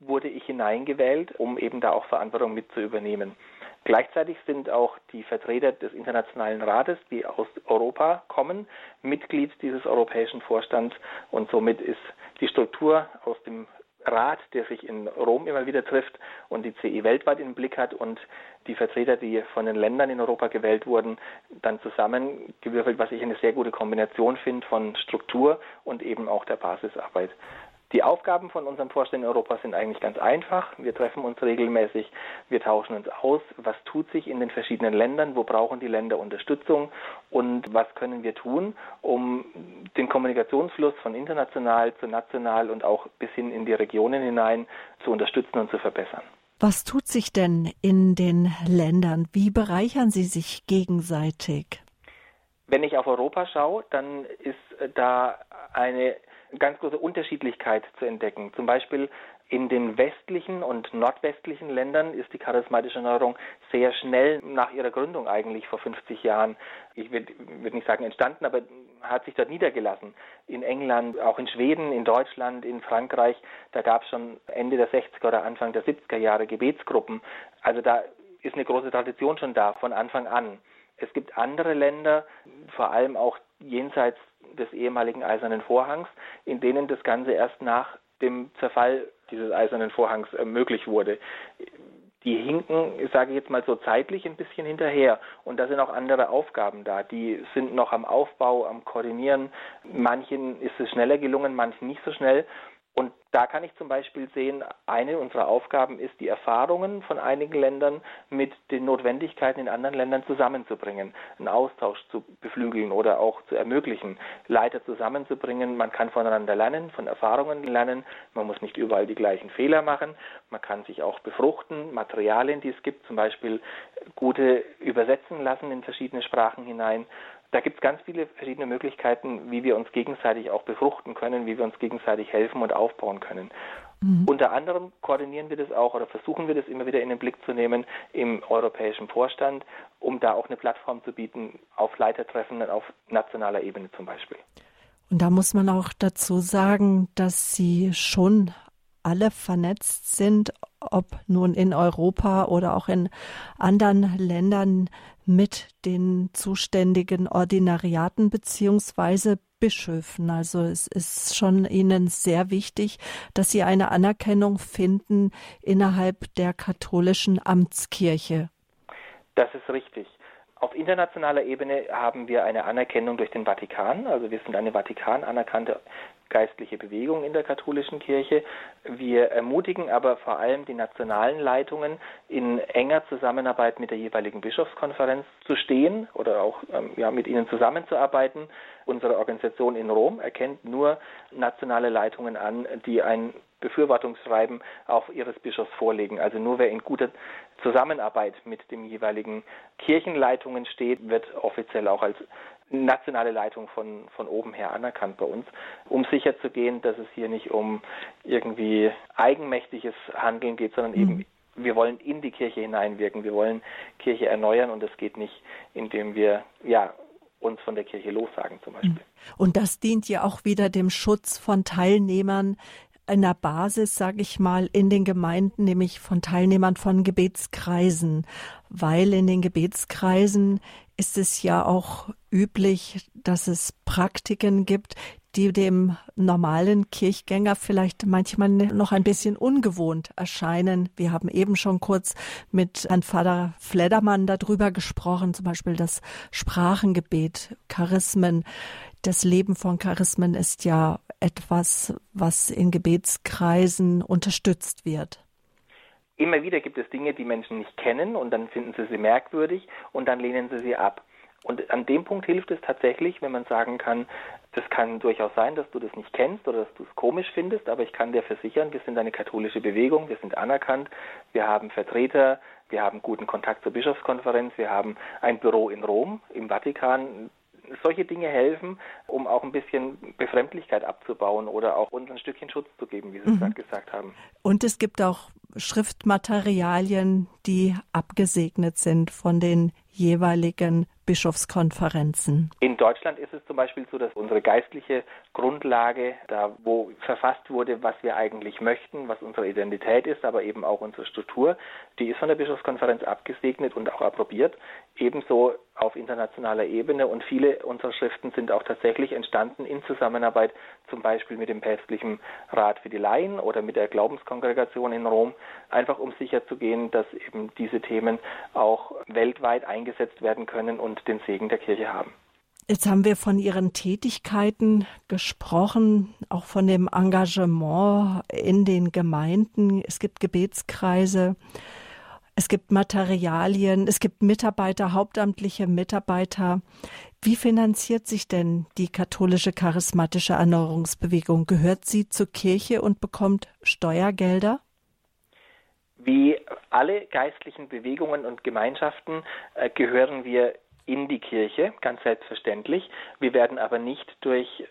wurde ich hineingewählt, um eben da auch Verantwortung mit zu übernehmen. Gleichzeitig sind auch die Vertreter des Internationalen Rates, die aus Europa kommen, Mitglied dieses europäischen Vorstands und somit ist die Struktur aus dem Rat, der sich in Rom immer wieder trifft und die CE weltweit im Blick hat und die Vertreter, die von den Ländern in Europa gewählt wurden, dann zusammengewürfelt, was ich eine sehr gute Kombination finde von Struktur und eben auch der Basisarbeit. Die Aufgaben von unserem Vorstand in Europa sind eigentlich ganz einfach. Wir treffen uns regelmäßig, wir tauschen uns aus, was tut sich in den verschiedenen Ländern, wo brauchen die Länder Unterstützung und was können wir tun, um den Kommunikationsfluss von international zu national und auch bis hin in die Regionen hinein zu unterstützen und zu verbessern. Was tut sich denn in den Ländern? Wie bereichern sie sich gegenseitig? Wenn ich auf Europa schaue, dann ist da eine ganz große Unterschiedlichkeit zu entdecken. Zum Beispiel in den westlichen und nordwestlichen Ländern ist die charismatische Erneuerung sehr schnell nach ihrer Gründung eigentlich vor 50 Jahren, ich würde würd nicht sagen entstanden, aber hat sich dort niedergelassen. In England, auch in Schweden, in Deutschland, in Frankreich, da gab es schon Ende der 60er oder Anfang der 70er Jahre Gebetsgruppen. Also da ist eine große Tradition schon da von Anfang an. Es gibt andere Länder, vor allem auch jenseits des ehemaligen Eisernen Vorhangs, in denen das Ganze erst nach dem Zerfall dieses Eisernen Vorhangs äh, möglich wurde. Die hinken, sage ich jetzt mal so zeitlich ein bisschen hinterher. Und da sind auch andere Aufgaben da. Die sind noch am Aufbau, am Koordinieren. Manchen ist es schneller gelungen, manchen nicht so schnell. Und da kann ich zum Beispiel sehen, eine unserer Aufgaben ist, die Erfahrungen von einigen Ländern mit den Notwendigkeiten in anderen Ländern zusammenzubringen, einen Austausch zu beflügeln oder auch zu ermöglichen, Leiter zusammenzubringen. Man kann voneinander lernen, von Erfahrungen lernen. Man muss nicht überall die gleichen Fehler machen. Man kann sich auch befruchten, Materialien, die es gibt, zum Beispiel gute übersetzen lassen in verschiedene Sprachen hinein da gibt es ganz viele verschiedene Möglichkeiten, wie wir uns gegenseitig auch befruchten können, wie wir uns gegenseitig helfen und aufbauen können. Mhm. Unter anderem koordinieren wir das auch oder versuchen wir das immer wieder in den Blick zu nehmen im europäischen Vorstand, um da auch eine Plattform zu bieten auf Leitertreffen auf nationaler Ebene zum Beispiel. Und da muss man auch dazu sagen, dass Sie schon alle vernetzt sind, ob nun in Europa oder auch in anderen Ländern mit den zuständigen Ordinariaten beziehungsweise Bischöfen. Also es ist schon Ihnen sehr wichtig, dass Sie eine Anerkennung finden innerhalb der katholischen Amtskirche. Das ist richtig. Auf internationaler Ebene haben wir eine Anerkennung durch den Vatikan. Also wir sind eine Vatikan anerkannte geistliche Bewegung in der katholischen Kirche. Wir ermutigen aber vor allem die nationalen Leitungen in enger Zusammenarbeit mit der jeweiligen Bischofskonferenz zu stehen oder auch ähm, ja, mit ihnen zusammenzuarbeiten. Unsere Organisation in Rom erkennt nur nationale Leitungen an, die ein Befürwortungsschreiben auf ihres Bischofs vorlegen. Also nur wer in guter Zusammenarbeit mit den jeweiligen Kirchenleitungen steht, wird offiziell auch als nationale Leitung von, von oben her anerkannt bei uns, um sicherzugehen, dass es hier nicht um irgendwie eigenmächtiges Handeln geht, sondern mhm. eben wir wollen in die Kirche hineinwirken, wir wollen Kirche erneuern und das geht nicht, indem wir ja uns von der Kirche lossagen zum Beispiel. Mhm. Und das dient ja auch wieder dem Schutz von Teilnehmern einer Basis, sage ich mal, in den Gemeinden, nämlich von Teilnehmern von Gebetskreisen, weil in den Gebetskreisen ist es ja auch üblich, dass es Praktiken gibt, die dem normalen Kirchgänger vielleicht manchmal noch ein bisschen ungewohnt erscheinen. Wir haben eben schon kurz mit Herrn Vater Fledermann darüber gesprochen, zum Beispiel das Sprachengebet, Charismen. Das Leben von Charismen ist ja etwas, was in Gebetskreisen unterstützt wird. Immer wieder gibt es Dinge, die Menschen nicht kennen und dann finden sie sie merkwürdig und dann lehnen sie sie ab. Und an dem Punkt hilft es tatsächlich, wenn man sagen kann, das kann durchaus sein, dass du das nicht kennst oder dass du es komisch findest, aber ich kann dir versichern, wir sind eine katholische Bewegung, wir sind anerkannt, wir haben Vertreter, wir haben guten Kontakt zur Bischofskonferenz, wir haben ein Büro in Rom, im Vatikan. Solche Dinge helfen, um auch ein bisschen Befremdlichkeit abzubauen oder auch uns ein Stückchen Schutz zu geben, wie Sie mhm. gerade gesagt haben. Und es gibt auch Schriftmaterialien, die abgesegnet sind von den jeweiligen Bischofskonferenzen. In Deutschland ist es zum Beispiel so, dass unsere geistliche Grundlage, da wo verfasst wurde, was wir eigentlich möchten, was unsere Identität ist, aber eben auch unsere Struktur, die ist von der Bischofskonferenz abgesegnet und auch approbiert. Ebenso auf internationaler Ebene und viele unserer Schriften sind auch tatsächlich entstanden in Zusammenarbeit zum Beispiel mit dem Päpstlichen Rat für die Laien oder mit der Glaubenskongregation in Rom, einfach um sicherzugehen, dass eben diese Themen auch weltweit eingesetzt werden können und den Segen der Kirche haben. Jetzt haben wir von Ihren Tätigkeiten gesprochen, auch von dem Engagement in den Gemeinden. Es gibt Gebetskreise. Es gibt Materialien, es gibt Mitarbeiter, hauptamtliche Mitarbeiter. Wie finanziert sich denn die katholische charismatische Erneuerungsbewegung? Gehört sie zur Kirche und bekommt Steuergelder? Wie alle geistlichen Bewegungen und Gemeinschaften äh, gehören wir in die Kirche, ganz selbstverständlich. Wir werden aber nicht durch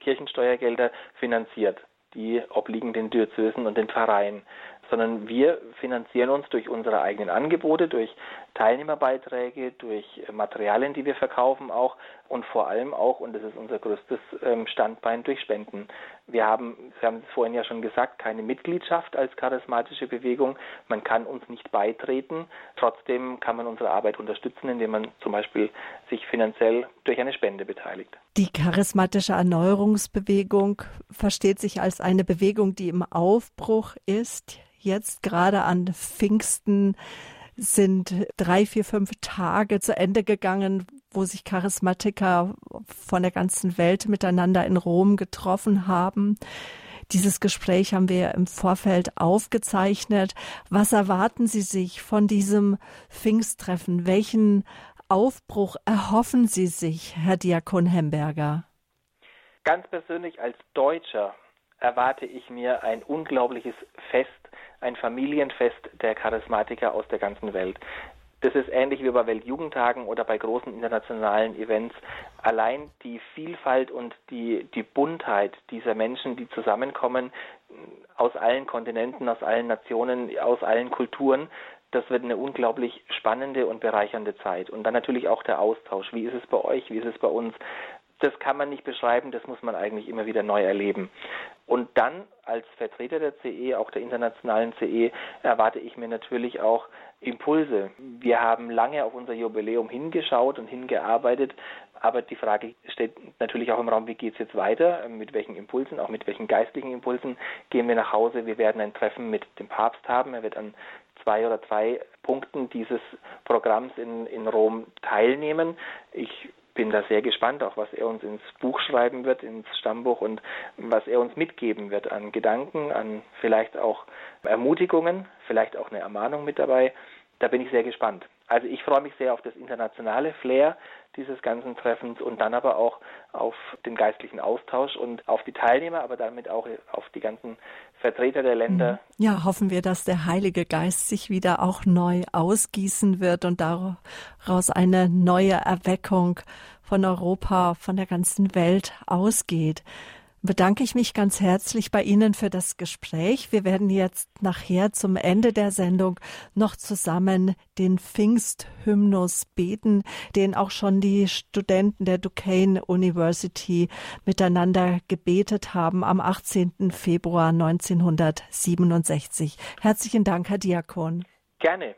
Kirchensteuergelder finanziert. Die obliegen den Diözesen und den Pfarreien sondern wir finanzieren uns durch unsere eigenen Angebote, durch Teilnehmerbeiträge, durch Materialien, die wir verkaufen auch und vor allem auch, und das ist unser größtes ähm, Standbein, durch Spenden. Wir haben, Sie haben es vorhin ja schon gesagt, keine Mitgliedschaft als charismatische Bewegung. Man kann uns nicht beitreten. Trotzdem kann man unsere Arbeit unterstützen, indem man zum Beispiel sich finanziell durch eine Spende beteiligt. Die charismatische Erneuerungsbewegung versteht sich als eine Bewegung, die im Aufbruch ist jetzt gerade an Pfingsten sind drei, vier, fünf Tage zu Ende gegangen, wo sich Charismatiker von der ganzen Welt miteinander in Rom getroffen haben. Dieses Gespräch haben wir im Vorfeld aufgezeichnet. Was erwarten Sie sich von diesem Pfingsttreffen? Welchen Aufbruch erhoffen Sie sich, Herr Diakon Hemberger? Ganz persönlich als Deutscher erwarte ich mir ein unglaubliches Fest ein Familienfest der Charismatiker aus der ganzen Welt. Das ist ähnlich wie bei Weltjugendtagen oder bei großen internationalen Events. Allein die Vielfalt und die, die Buntheit dieser Menschen, die zusammenkommen aus allen Kontinenten, aus allen Nationen, aus allen Kulturen, das wird eine unglaublich spannende und bereichernde Zeit. Und dann natürlich auch der Austausch. Wie ist es bei euch? Wie ist es bei uns? Das kann man nicht beschreiben, das muss man eigentlich immer wieder neu erleben. Und dann als Vertreter der CE, auch der internationalen CE, erwarte ich mir natürlich auch Impulse. Wir haben lange auf unser Jubiläum hingeschaut und hingearbeitet, aber die Frage steht natürlich auch im Raum, wie geht es jetzt weiter, mit welchen Impulsen, auch mit welchen geistlichen Impulsen gehen wir nach Hause. Wir werden ein Treffen mit dem Papst haben, er wird an zwei oder drei Punkten dieses Programms in, in Rom teilnehmen. Ich bin da sehr gespannt, auch was er uns ins Buch schreiben wird, ins Stammbuch und was er uns mitgeben wird an Gedanken, an vielleicht auch Ermutigungen, vielleicht auch eine Ermahnung mit dabei. Da bin ich sehr gespannt. Also ich freue mich sehr auf das internationale Flair dieses ganzen Treffens und dann aber auch auf den geistlichen Austausch und auf die Teilnehmer, aber damit auch auf die ganzen Vertreter der Länder. Mhm. Ja, hoffen wir, dass der Heilige Geist sich wieder auch neu ausgießen wird und daraus eine neue Erweckung von Europa, von der ganzen Welt ausgeht. Bedanke ich mich ganz herzlich bei Ihnen für das Gespräch. Wir werden jetzt nachher zum Ende der Sendung noch zusammen den Pfingsthymnus beten, den auch schon die Studenten der Duquesne University miteinander gebetet haben am 18. Februar 1967. Herzlichen Dank, Herr Diakon. Gerne.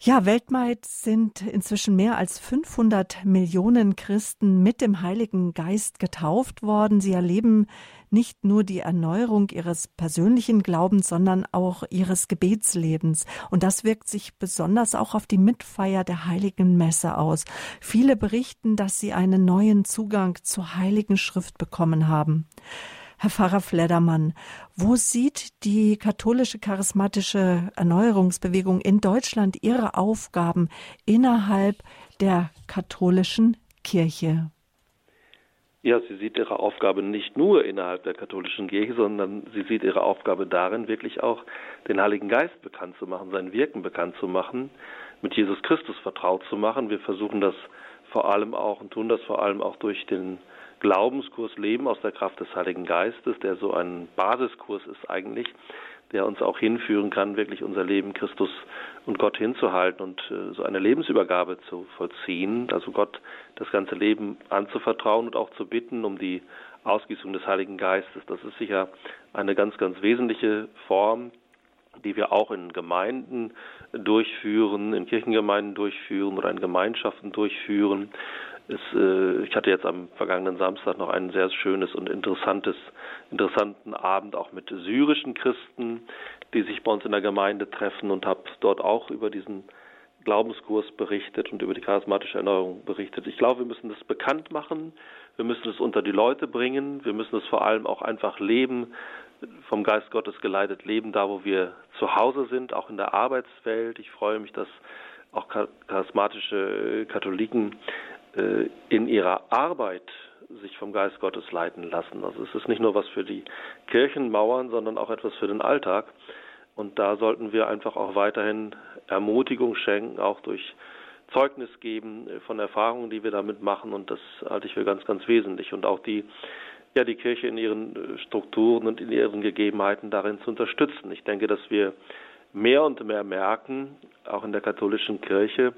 Ja, weltweit sind inzwischen mehr als 500 Millionen Christen mit dem Heiligen Geist getauft worden. Sie erleben nicht nur die Erneuerung ihres persönlichen Glaubens, sondern auch ihres Gebetslebens. Und das wirkt sich besonders auch auf die Mitfeier der Heiligen Messe aus. Viele berichten, dass sie einen neuen Zugang zur Heiligen Schrift bekommen haben. Herr Pfarrer Fledermann, wo sieht die katholische charismatische Erneuerungsbewegung in Deutschland ihre Aufgaben innerhalb der katholischen Kirche? Ja, sie sieht ihre Aufgabe nicht nur innerhalb der katholischen Kirche, sondern sie sieht ihre Aufgabe darin, wirklich auch den Heiligen Geist bekannt zu machen, sein Wirken bekannt zu machen, mit Jesus Christus vertraut zu machen. Wir versuchen das vor allem auch und tun das vor allem auch durch den Glaubenskurs Leben aus der Kraft des Heiligen Geistes, der so ein Basiskurs ist eigentlich, der uns auch hinführen kann, wirklich unser Leben Christus und Gott hinzuhalten und äh, so eine Lebensübergabe zu vollziehen, also Gott das ganze Leben anzuvertrauen und auch zu bitten um die Ausgießung des Heiligen Geistes. Das ist sicher eine ganz, ganz wesentliche Form, die wir auch in Gemeinden durchführen, in Kirchengemeinden durchführen oder in Gemeinschaften durchführen. Es, äh, ich hatte jetzt am vergangenen Samstag noch ein sehr schönes und interessantes, interessanten Abend auch mit syrischen Christen, die sich bei uns in der Gemeinde treffen und habe dort auch über diesen Glaubenskurs berichtet und über die charismatische Erneuerung berichtet. Ich glaube, wir müssen das bekannt machen, wir müssen es unter die Leute bringen, wir müssen es vor allem auch einfach leben, vom Geist Gottes geleitet leben, da wo wir zu Hause sind, auch in der Arbeitswelt. Ich freue mich, dass auch charismatische Katholiken äh, in ihrer Arbeit sich vom Geist Gottes leiten lassen. Also es ist nicht nur was für die Kirchenmauern, sondern auch etwas für den Alltag. Und da sollten wir einfach auch weiterhin Ermutigung schenken, auch durch Zeugnis geben äh, von Erfahrungen, die wir damit machen. Und das halte ich für ganz, ganz wesentlich. Und auch die, ja, die Kirche in ihren äh, Strukturen und in ihren Gegebenheiten darin zu unterstützen. Ich denke, dass wir mehr und mehr merken, auch in der katholischen Kirche,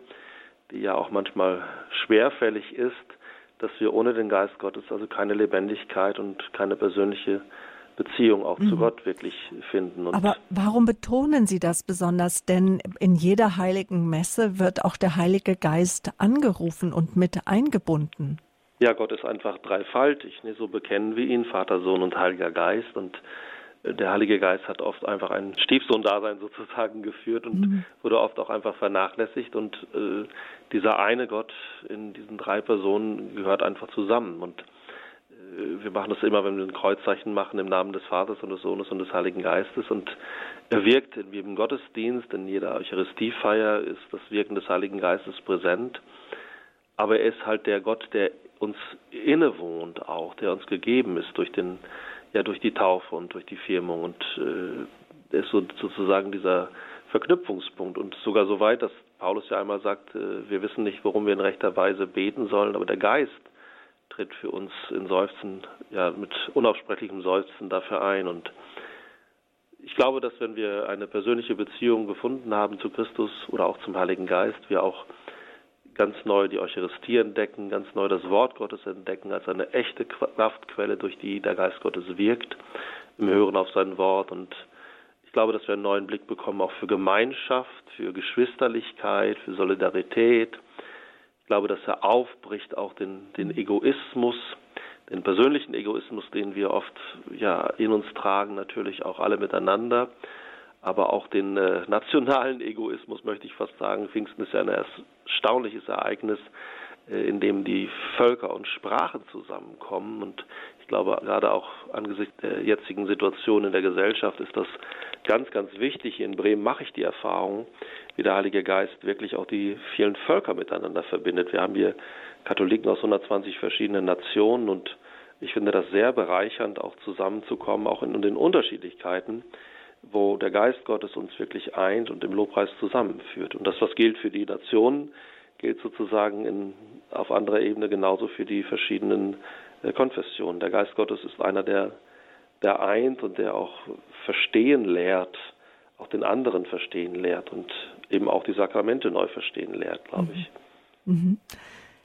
die ja auch manchmal schwerfällig ist, dass wir ohne den Geist Gottes also keine Lebendigkeit und keine persönliche Beziehung auch mhm. zu Gott wirklich finden. Und Aber warum betonen Sie das besonders? Denn in jeder heiligen Messe wird auch der Heilige Geist angerufen und mit eingebunden. Ja, Gott ist einfach dreifaltig. So bekennen wir ihn, Vater, Sohn und Heiliger Geist. Und der Heilige Geist hat oft einfach ein Stiefsohn-Dasein sozusagen geführt und mhm. wurde oft auch einfach vernachlässigt. Und äh, dieser eine Gott in diesen drei Personen gehört einfach zusammen. Und äh, wir machen das immer, wenn wir ein Kreuzzeichen machen im Namen des Vaters und des Sohnes und des Heiligen Geistes. Und er wirkt in jedem Gottesdienst, in jeder Eucharistiefeier ist das Wirken des Heiligen Geistes präsent. Aber er ist halt der Gott, der uns innewohnt auch, der uns gegeben ist durch den ja durch die Taufe und durch die Firmung und äh, ist so, sozusagen dieser Verknüpfungspunkt. Und sogar so weit, dass Paulus ja einmal sagt, äh, wir wissen nicht, worum wir in rechter Weise beten sollen, aber der Geist tritt für uns in Seufzen, ja mit unaussprechlichem Seufzen dafür ein. Und ich glaube, dass wenn wir eine persönliche Beziehung gefunden haben zu Christus oder auch zum Heiligen Geist, wir auch ganz neu die Eucharistie entdecken, ganz neu das Wort Gottes entdecken als eine echte Kraftquelle, durch die der Geist Gottes wirkt, im Hören auf sein Wort. Und ich glaube, dass wir einen neuen Blick bekommen, auch für Gemeinschaft, für Geschwisterlichkeit, für Solidarität. Ich glaube, dass er aufbricht auch den, den Egoismus, den persönlichen Egoismus, den wir oft ja in uns tragen, natürlich auch alle miteinander aber auch den äh, nationalen Egoismus, möchte ich fast sagen. Pfingsten ist ja ein erstaunliches Ereignis, äh, in dem die Völker und Sprachen zusammenkommen. Und ich glaube, gerade auch angesichts der jetzigen Situation in der Gesellschaft ist das ganz, ganz wichtig. In Bremen mache ich die Erfahrung, wie der Heilige Geist wirklich auch die vielen Völker miteinander verbindet. Wir haben hier Katholiken aus 120 verschiedenen Nationen und ich finde das sehr bereichernd, auch zusammenzukommen, auch in den Unterschiedlichkeiten wo der Geist Gottes uns wirklich eint und im Lobpreis zusammenführt. Und das, was gilt für die Nationen, gilt sozusagen in, auf anderer Ebene genauso für die verschiedenen äh, Konfessionen. Der Geist Gottes ist einer, der, der eint und der auch verstehen lehrt, auch den anderen verstehen lehrt und eben auch die Sakramente neu verstehen lehrt, glaube ich. Mhm. Mhm.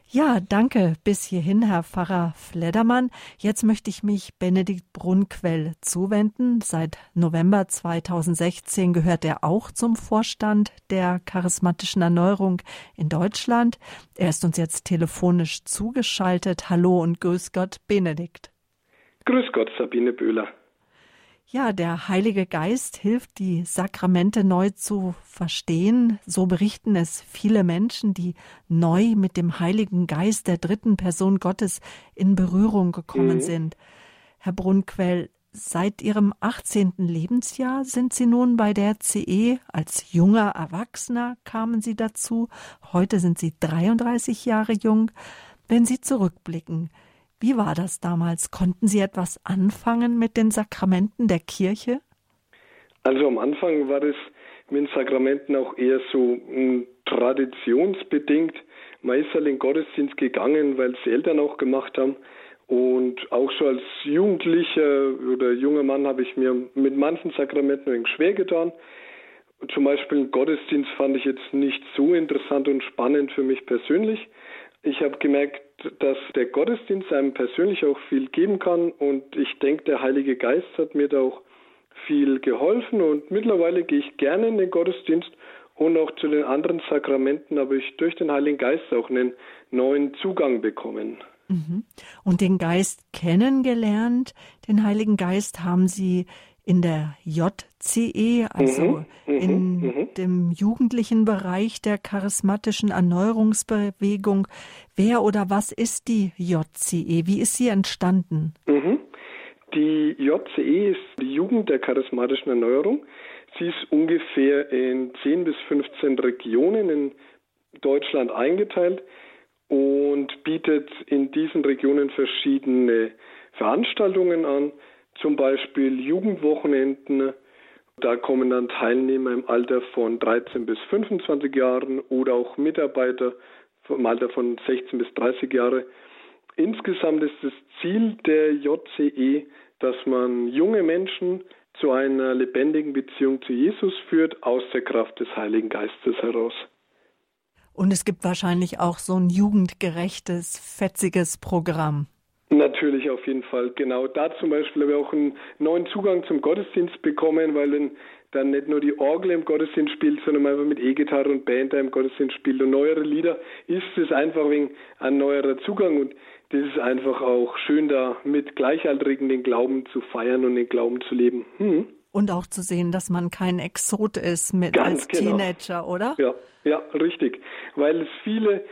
Ja, danke bis hierhin, Herr Pfarrer Fledermann. Jetzt möchte ich mich Benedikt Brunquell zuwenden. Seit November 2016 gehört er auch zum Vorstand der charismatischen Erneuerung in Deutschland. Er ist uns jetzt telefonisch zugeschaltet. Hallo und grüß Gott, Benedikt. Grüß Gott, Sabine Böhler. Ja, der Heilige Geist hilft, die Sakramente neu zu verstehen. So berichten es viele Menschen, die neu mit dem Heiligen Geist der dritten Person Gottes in Berührung gekommen mhm. sind. Herr Brunquell, seit Ihrem 18. Lebensjahr sind Sie nun bei der CE. Als junger Erwachsener kamen Sie dazu. Heute sind Sie 33 Jahre jung. Wenn Sie zurückblicken, wie war das damals? Konnten Sie etwas anfangen mit den Sakramenten der Kirche? Also am Anfang war das mit den Sakramenten auch eher so hm, traditionsbedingt. Ist halt in den Gottesdienst gegangen, weil es Eltern auch gemacht haben. Und auch schon als Jugendlicher oder junger Mann habe ich mir mit manchen Sakramenten ein schwer getan. Zum Beispiel Gottesdienst fand ich jetzt nicht so interessant und spannend für mich persönlich. Ich habe gemerkt, dass der Gottesdienst einem persönlich auch viel geben kann und ich denke, der Heilige Geist hat mir da auch viel geholfen und mittlerweile gehe ich gerne in den Gottesdienst und auch zu den anderen Sakramenten habe ich durch den Heiligen Geist auch einen neuen Zugang bekommen. Mhm. Und den Geist kennengelernt, den Heiligen Geist haben Sie in der JCE, also mhm, mhm, in mhm. dem jugendlichen Bereich der charismatischen Erneuerungsbewegung. Wer oder was ist die JCE? Wie ist sie entstanden? Mhm. Die JCE ist die Jugend der charismatischen Erneuerung. Sie ist ungefähr in 10 bis 15 Regionen in Deutschland eingeteilt und bietet in diesen Regionen verschiedene Veranstaltungen an zum Beispiel Jugendwochenenden. Da kommen dann Teilnehmer im Alter von 13 bis 25 Jahren oder auch Mitarbeiter im Alter von 16 bis 30 Jahre. Insgesamt ist das Ziel der JCE, dass man junge Menschen zu einer lebendigen Beziehung zu Jesus führt, aus der Kraft des Heiligen Geistes heraus. Und es gibt wahrscheinlich auch so ein jugendgerechtes, fetziges Programm. Natürlich, auf jeden Fall. Genau. Da zum Beispiel habe ich auch einen neuen Zugang zum Gottesdienst bekommen, weil dann, dann nicht nur die Orgel im Gottesdienst spielt, sondern einfach mit E-Gitarre und Band da im Gottesdienst spielt und neuere Lieder, ist es einfach wegen ein neuerer Zugang und das ist einfach auch schön, da mit Gleichaltrigen den Glauben zu feiern und den Glauben zu leben. Hm. Und auch zu sehen, dass man kein Exot ist mit Ganz als genau. Teenager, oder? Ja, ja, richtig. Weil es viele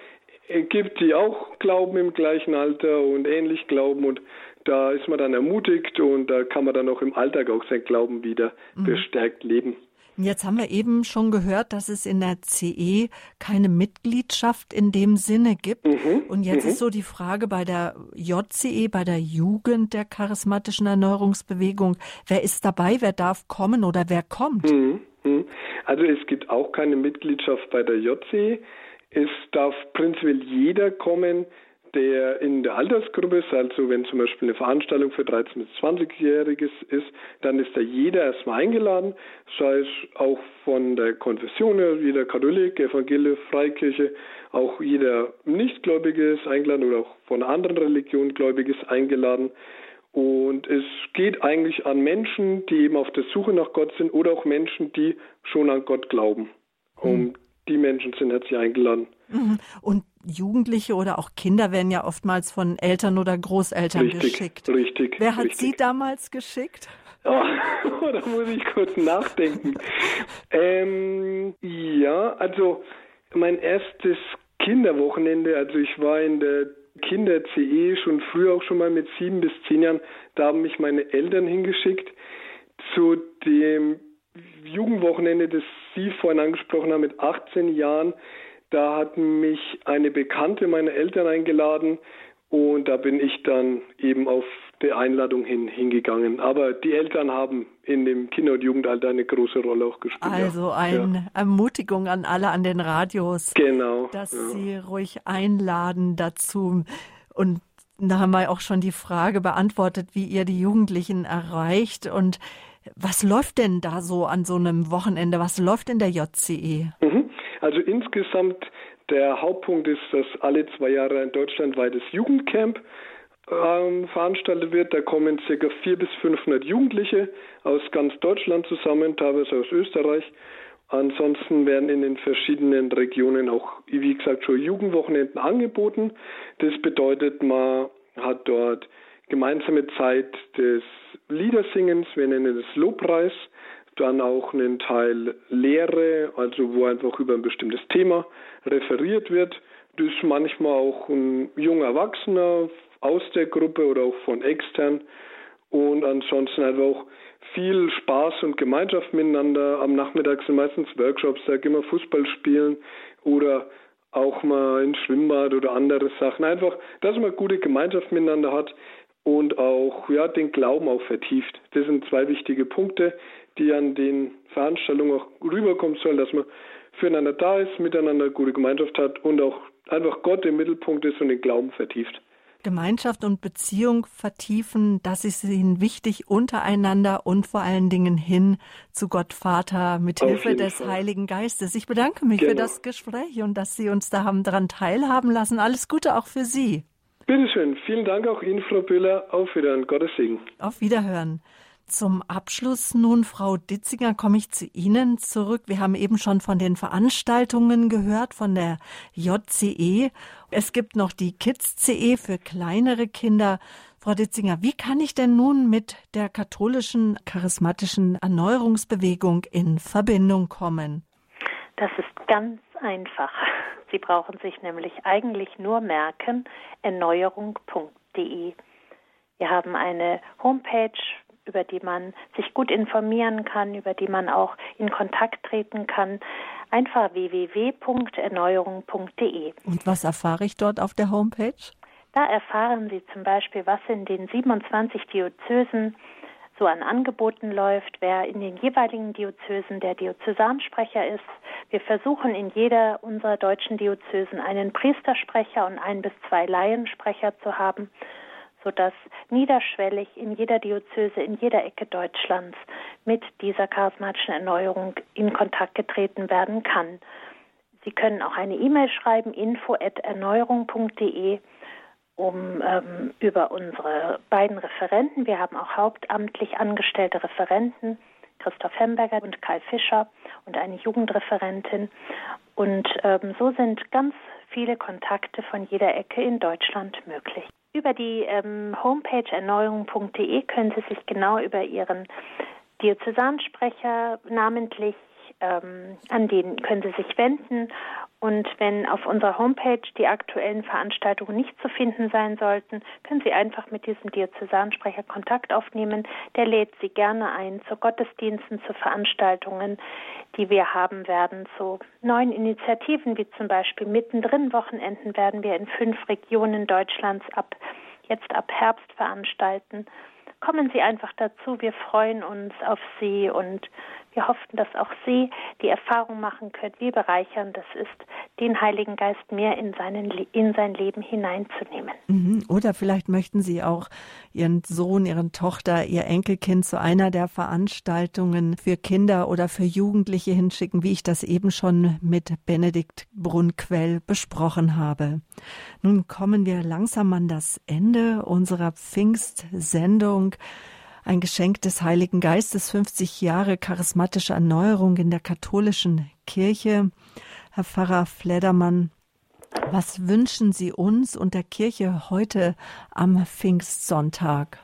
gibt, die auch glauben im gleichen Alter und ähnlich glauben und da ist man dann ermutigt und da kann man dann auch im Alltag auch sein Glauben wieder mhm. bestärkt leben. Jetzt haben wir eben schon gehört, dass es in der CE keine Mitgliedschaft in dem Sinne gibt. Mhm, und jetzt mhm. ist so die Frage bei der JCE, bei der Jugend der charismatischen Erneuerungsbewegung, wer ist dabei, wer darf kommen oder wer kommt? Mhm, mhm. also es gibt auch keine Mitgliedschaft bei der JCE. Es darf prinzipiell jeder kommen, der in der Altersgruppe ist, also wenn zum Beispiel eine Veranstaltung für 13- bis 20-Jähriges ist, dann ist da jeder erstmal eingeladen, sei es auch von der Konfession, jeder Katholik, Evangelie, Freikirche, auch jeder Nichtgläubige ist eingeladen oder auch von einer anderen Religion Gläubiges eingeladen. Und es geht eigentlich an Menschen, die eben auf der Suche nach Gott sind oder auch Menschen, die schon an Gott glauben. Um hm die Menschen sind herzlich eingeladen. Mhm. Und Jugendliche oder auch Kinder werden ja oftmals von Eltern oder Großeltern richtig, geschickt. Richtig. Wer hat richtig. Sie damals geschickt? Oh, da muss ich kurz nachdenken. ähm, ja, also mein erstes Kinderwochenende, also ich war in der Kinder-CE schon früher auch schon mal mit sieben bis zehn Jahren, da haben mich meine Eltern hingeschickt zu dem Jugendwochenende, das Sie vorhin angesprochen haben, mit 18 Jahren, da hat mich eine Bekannte meiner Eltern eingeladen und da bin ich dann eben auf die Einladung hin, hingegangen. Aber die Eltern haben in dem Kinder- und Jugendalter eine große Rolle auch gespielt. Also eine ja. Ermutigung an alle an den Radios. Genau. Dass ja. sie ruhig einladen dazu und Da haben wir auch schon die Frage beantwortet, wie ihr die Jugendlichen erreicht und was läuft denn da so an so einem Wochenende? Was läuft in der JCE? Mhm. Also insgesamt der Hauptpunkt ist, dass alle zwei Jahre ein deutschlandweites Jugendcamp ähm, veranstaltet wird. Da kommen ca. 400 bis 500 Jugendliche aus ganz Deutschland zusammen, teilweise aus Österreich. Ansonsten werden in den verschiedenen Regionen auch, wie gesagt, schon Jugendwochenenden angeboten. Das bedeutet, man hat dort gemeinsame Zeit des Liedersingens, wir nennen es Lobpreis, dann auch einen Teil Lehre, also wo einfach über ein bestimmtes Thema referiert wird. Das ist manchmal auch ein junger Erwachsener aus der Gruppe oder auch von extern. Und ansonsten einfach auch viel Spaß und Gemeinschaft miteinander. Am Nachmittag sind meistens Workshops, da gehen wir Fußball spielen oder auch mal ins Schwimmbad oder andere Sachen. Einfach, dass man gute Gemeinschaft miteinander hat und auch ja, den Glauben auch vertieft. Das sind zwei wichtige Punkte, die an den Veranstaltungen auch rüberkommen sollen, dass man füreinander da ist, miteinander gute Gemeinschaft hat und auch einfach Gott im Mittelpunkt ist und den Glauben vertieft. Gemeinschaft und Beziehung vertiefen, das ist ihnen wichtig untereinander und vor allen Dingen hin zu Gott Vater mit Hilfe des Fall. Heiligen Geistes. Ich bedanke mich genau. für das Gespräch und dass Sie uns da haben daran teilhaben lassen. Alles Gute auch für Sie. Bitteschön. Vielen Dank auch Ihnen, Frau Böhler. Auf Wiederhören. Gottes Segen. Auf Wiederhören. Zum Abschluss nun, Frau Ditzinger, komme ich zu Ihnen zurück. Wir haben eben schon von den Veranstaltungen gehört, von der JCE. Es gibt noch die Kids-CE für kleinere Kinder. Frau Ditzinger, wie kann ich denn nun mit der katholischen charismatischen Erneuerungsbewegung in Verbindung kommen? Das ist ganz einfach. Sie brauchen sich nämlich eigentlich nur merken erneuerung.de. Wir haben eine Homepage über die man sich gut informieren kann, über die man auch in Kontakt treten kann. Einfach www.erneuerung.de. Und was erfahre ich dort auf der Homepage? Da erfahren Sie zum Beispiel, was in den 27 Diözesen so an Angeboten läuft, wer in den jeweiligen Diözesen der Diözesansprecher ist. Wir versuchen in jeder unserer deutschen Diözesen einen Priestersprecher und ein bis zwei Laiensprecher zu haben sodass niederschwellig in jeder Diözese, in jeder Ecke Deutschlands mit dieser charismatischen Erneuerung in Kontakt getreten werden kann. Sie können auch eine E-Mail schreiben, info.erneuerung.de, um ähm, über unsere beiden Referenten, wir haben auch hauptamtlich angestellte Referenten, Christoph Hemberger und Kai Fischer und eine Jugendreferentin. Und ähm, so sind ganz viele Kontakte von jeder Ecke in Deutschland möglich. Über die ähm, Homepage erneuerung.de können Sie sich genau über Ihren Diözesansprecher namentlich ähm, an den können Sie sich wenden. Und wenn auf unserer Homepage die aktuellen Veranstaltungen nicht zu finden sein sollten, können Sie einfach mit diesem Diözesansprecher Kontakt aufnehmen. Der lädt Sie gerne ein zu Gottesdiensten, zu Veranstaltungen, die wir haben werden, zu neuen Initiativen, wie zum Beispiel mittendrin Wochenenden werden wir in fünf Regionen Deutschlands ab jetzt ab Herbst veranstalten. Kommen Sie einfach dazu. Wir freuen uns auf Sie und wir hoffen, dass auch Sie die Erfahrung machen können, wie bereichernd es ist, den Heiligen Geist mehr in, seinen, in sein Leben hineinzunehmen. Mhm. Oder vielleicht möchten Sie auch Ihren Sohn, Ihren Tochter, Ihr Enkelkind zu einer der Veranstaltungen für Kinder oder für Jugendliche hinschicken, wie ich das eben schon mit Benedikt Brunquell besprochen habe. Nun kommen wir langsam an das Ende unserer Pfingstsendung ein Geschenk des Heiligen Geistes, 50 Jahre charismatische Erneuerung in der katholischen Kirche. Herr Pfarrer Fledermann, was wünschen Sie uns und der Kirche heute am Pfingstsonntag?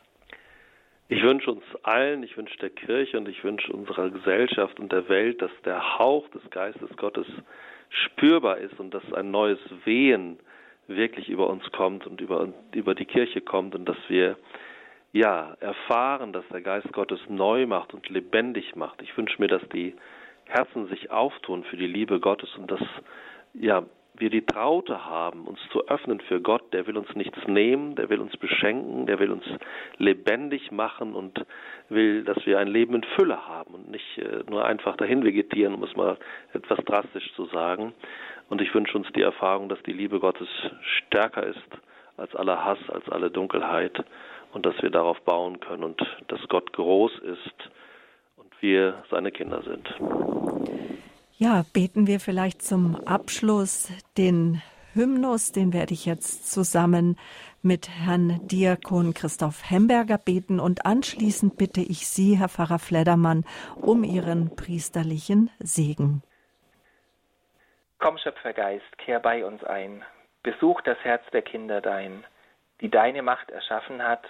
Ich wünsche uns allen, ich wünsche der Kirche und ich wünsche unserer Gesellschaft und der Welt, dass der Hauch des Geistes Gottes spürbar ist und dass ein neues Wehen wirklich über uns kommt und über, über die Kirche kommt und dass wir ja, erfahren, dass der Geist Gottes neu macht und lebendig macht. Ich wünsche mir, dass die Herzen sich auftun für die Liebe Gottes und dass ja, wir die Traute haben, uns zu öffnen für Gott. Der will uns nichts nehmen, der will uns beschenken, der will uns lebendig machen und will, dass wir ein Leben in Fülle haben und nicht äh, nur einfach dahin vegetieren, um es mal etwas drastisch zu sagen. Und ich wünsche uns die Erfahrung, dass die Liebe Gottes stärker ist als aller Hass, als alle Dunkelheit und dass wir darauf bauen können und dass Gott groß ist und wir seine Kinder sind. Ja, beten wir vielleicht zum Abschluss den Hymnus, den werde ich jetzt zusammen mit Herrn Diakon Christoph Hemberger beten und anschließend bitte ich Sie, Herr Pfarrer Fledermann, um Ihren priesterlichen Segen. Komm, Schöpfergeist, kehr bei uns ein, besuch das Herz der Kinder dein, die deine Macht erschaffen hat,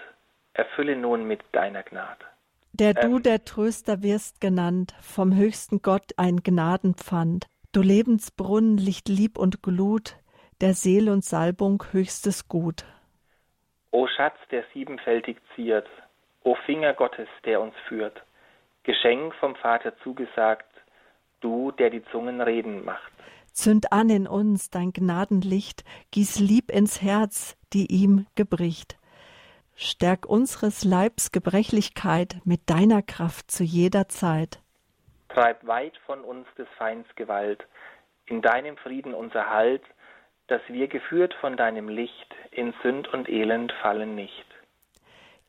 erfülle nun mit deiner Gnade. Der du ähm, der Tröster wirst genannt, vom höchsten Gott ein Gnadenpfand. Du Lebensbrunnen, Licht, Lieb und Glut, der Seel und Salbung höchstes Gut. O Schatz, der siebenfältig ziert, o Finger Gottes, der uns führt, Geschenk vom Vater zugesagt, du, der die Zungen reden macht. Zünd an in uns dein Gnadenlicht, gieß Lieb ins Herz, die ihm gebricht. Stärk unseres Leibs Gebrechlichkeit mit deiner Kraft zu jeder Zeit. Treib weit von uns des Feinds Gewalt, in deinem Frieden unser Halt, dass wir geführt von deinem Licht in Sünd und Elend fallen nicht.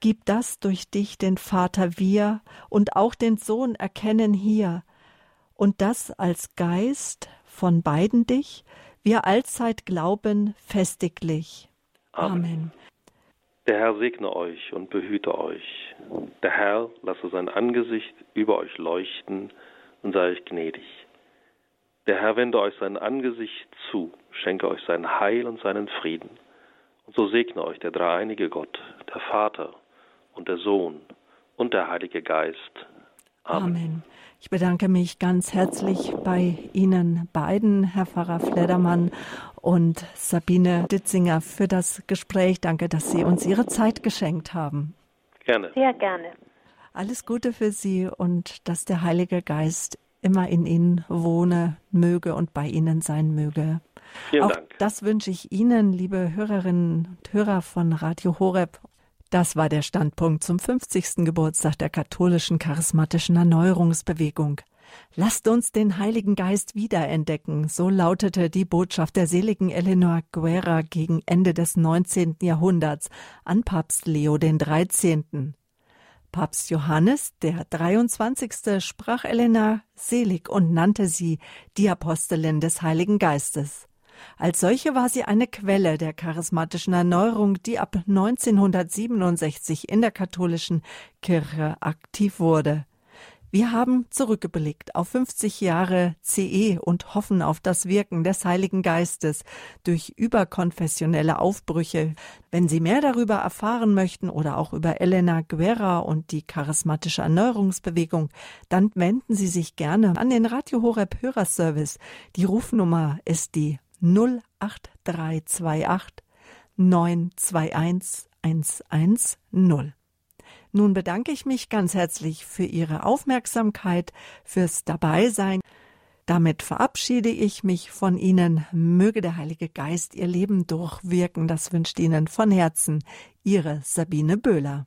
Gib das durch dich den Vater wir und auch den Sohn erkennen hier, und das als Geist von beiden dich, wir allzeit glauben festiglich. Amen. Amen. Der Herr segne euch und behüte euch. Der Herr lasse sein Angesicht über euch leuchten und sei euch gnädig. Der Herr wende euch sein Angesicht zu, schenke euch sein Heil und seinen Frieden. Und so segne euch der dreieinige Gott, der Vater und der Sohn und der Heilige Geist. Amen. Amen. Ich bedanke mich ganz herzlich bei Ihnen beiden, Herr Pfarrer Fledermann und Sabine Ditzinger, für das Gespräch. Danke, dass Sie uns Ihre Zeit geschenkt haben. Gerne. Sehr gerne. Alles Gute für Sie und dass der Heilige Geist immer in Ihnen wohne möge und bei Ihnen sein möge. Vielen Auch Dank. das wünsche ich Ihnen, liebe Hörerinnen und Hörer von Radio Horeb. Das war der Standpunkt zum 50. Geburtstag der katholischen charismatischen Erneuerungsbewegung. Lasst uns den Heiligen Geist wiederentdecken, so lautete die Botschaft der seligen Eleanor Guerra gegen Ende des 19. Jahrhunderts an Papst Leo XIII. Papst Johannes, der 23. sprach Elena selig und nannte sie die Apostelin des Heiligen Geistes. Als solche war sie eine Quelle der charismatischen Erneuerung, die ab 1967 in der katholischen Kirche aktiv wurde. Wir haben zurückgeblickt auf 50 Jahre CE und hoffen auf das Wirken des Heiligen Geistes durch überkonfessionelle Aufbrüche. Wenn Sie mehr darüber erfahren möchten oder auch über Elena Guerra und die charismatische Erneuerungsbewegung, dann wenden Sie sich gerne an den Radio Horeb Hörerservice. Die Rufnummer ist die 08328 921 110. Nun bedanke ich mich ganz herzlich für Ihre Aufmerksamkeit, fürs Dabeisein. Damit verabschiede ich mich von Ihnen. Möge der Heilige Geist Ihr Leben durchwirken. Das wünscht Ihnen von Herzen Ihre Sabine Böhler.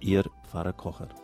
Ihr Pfarrer Kocher.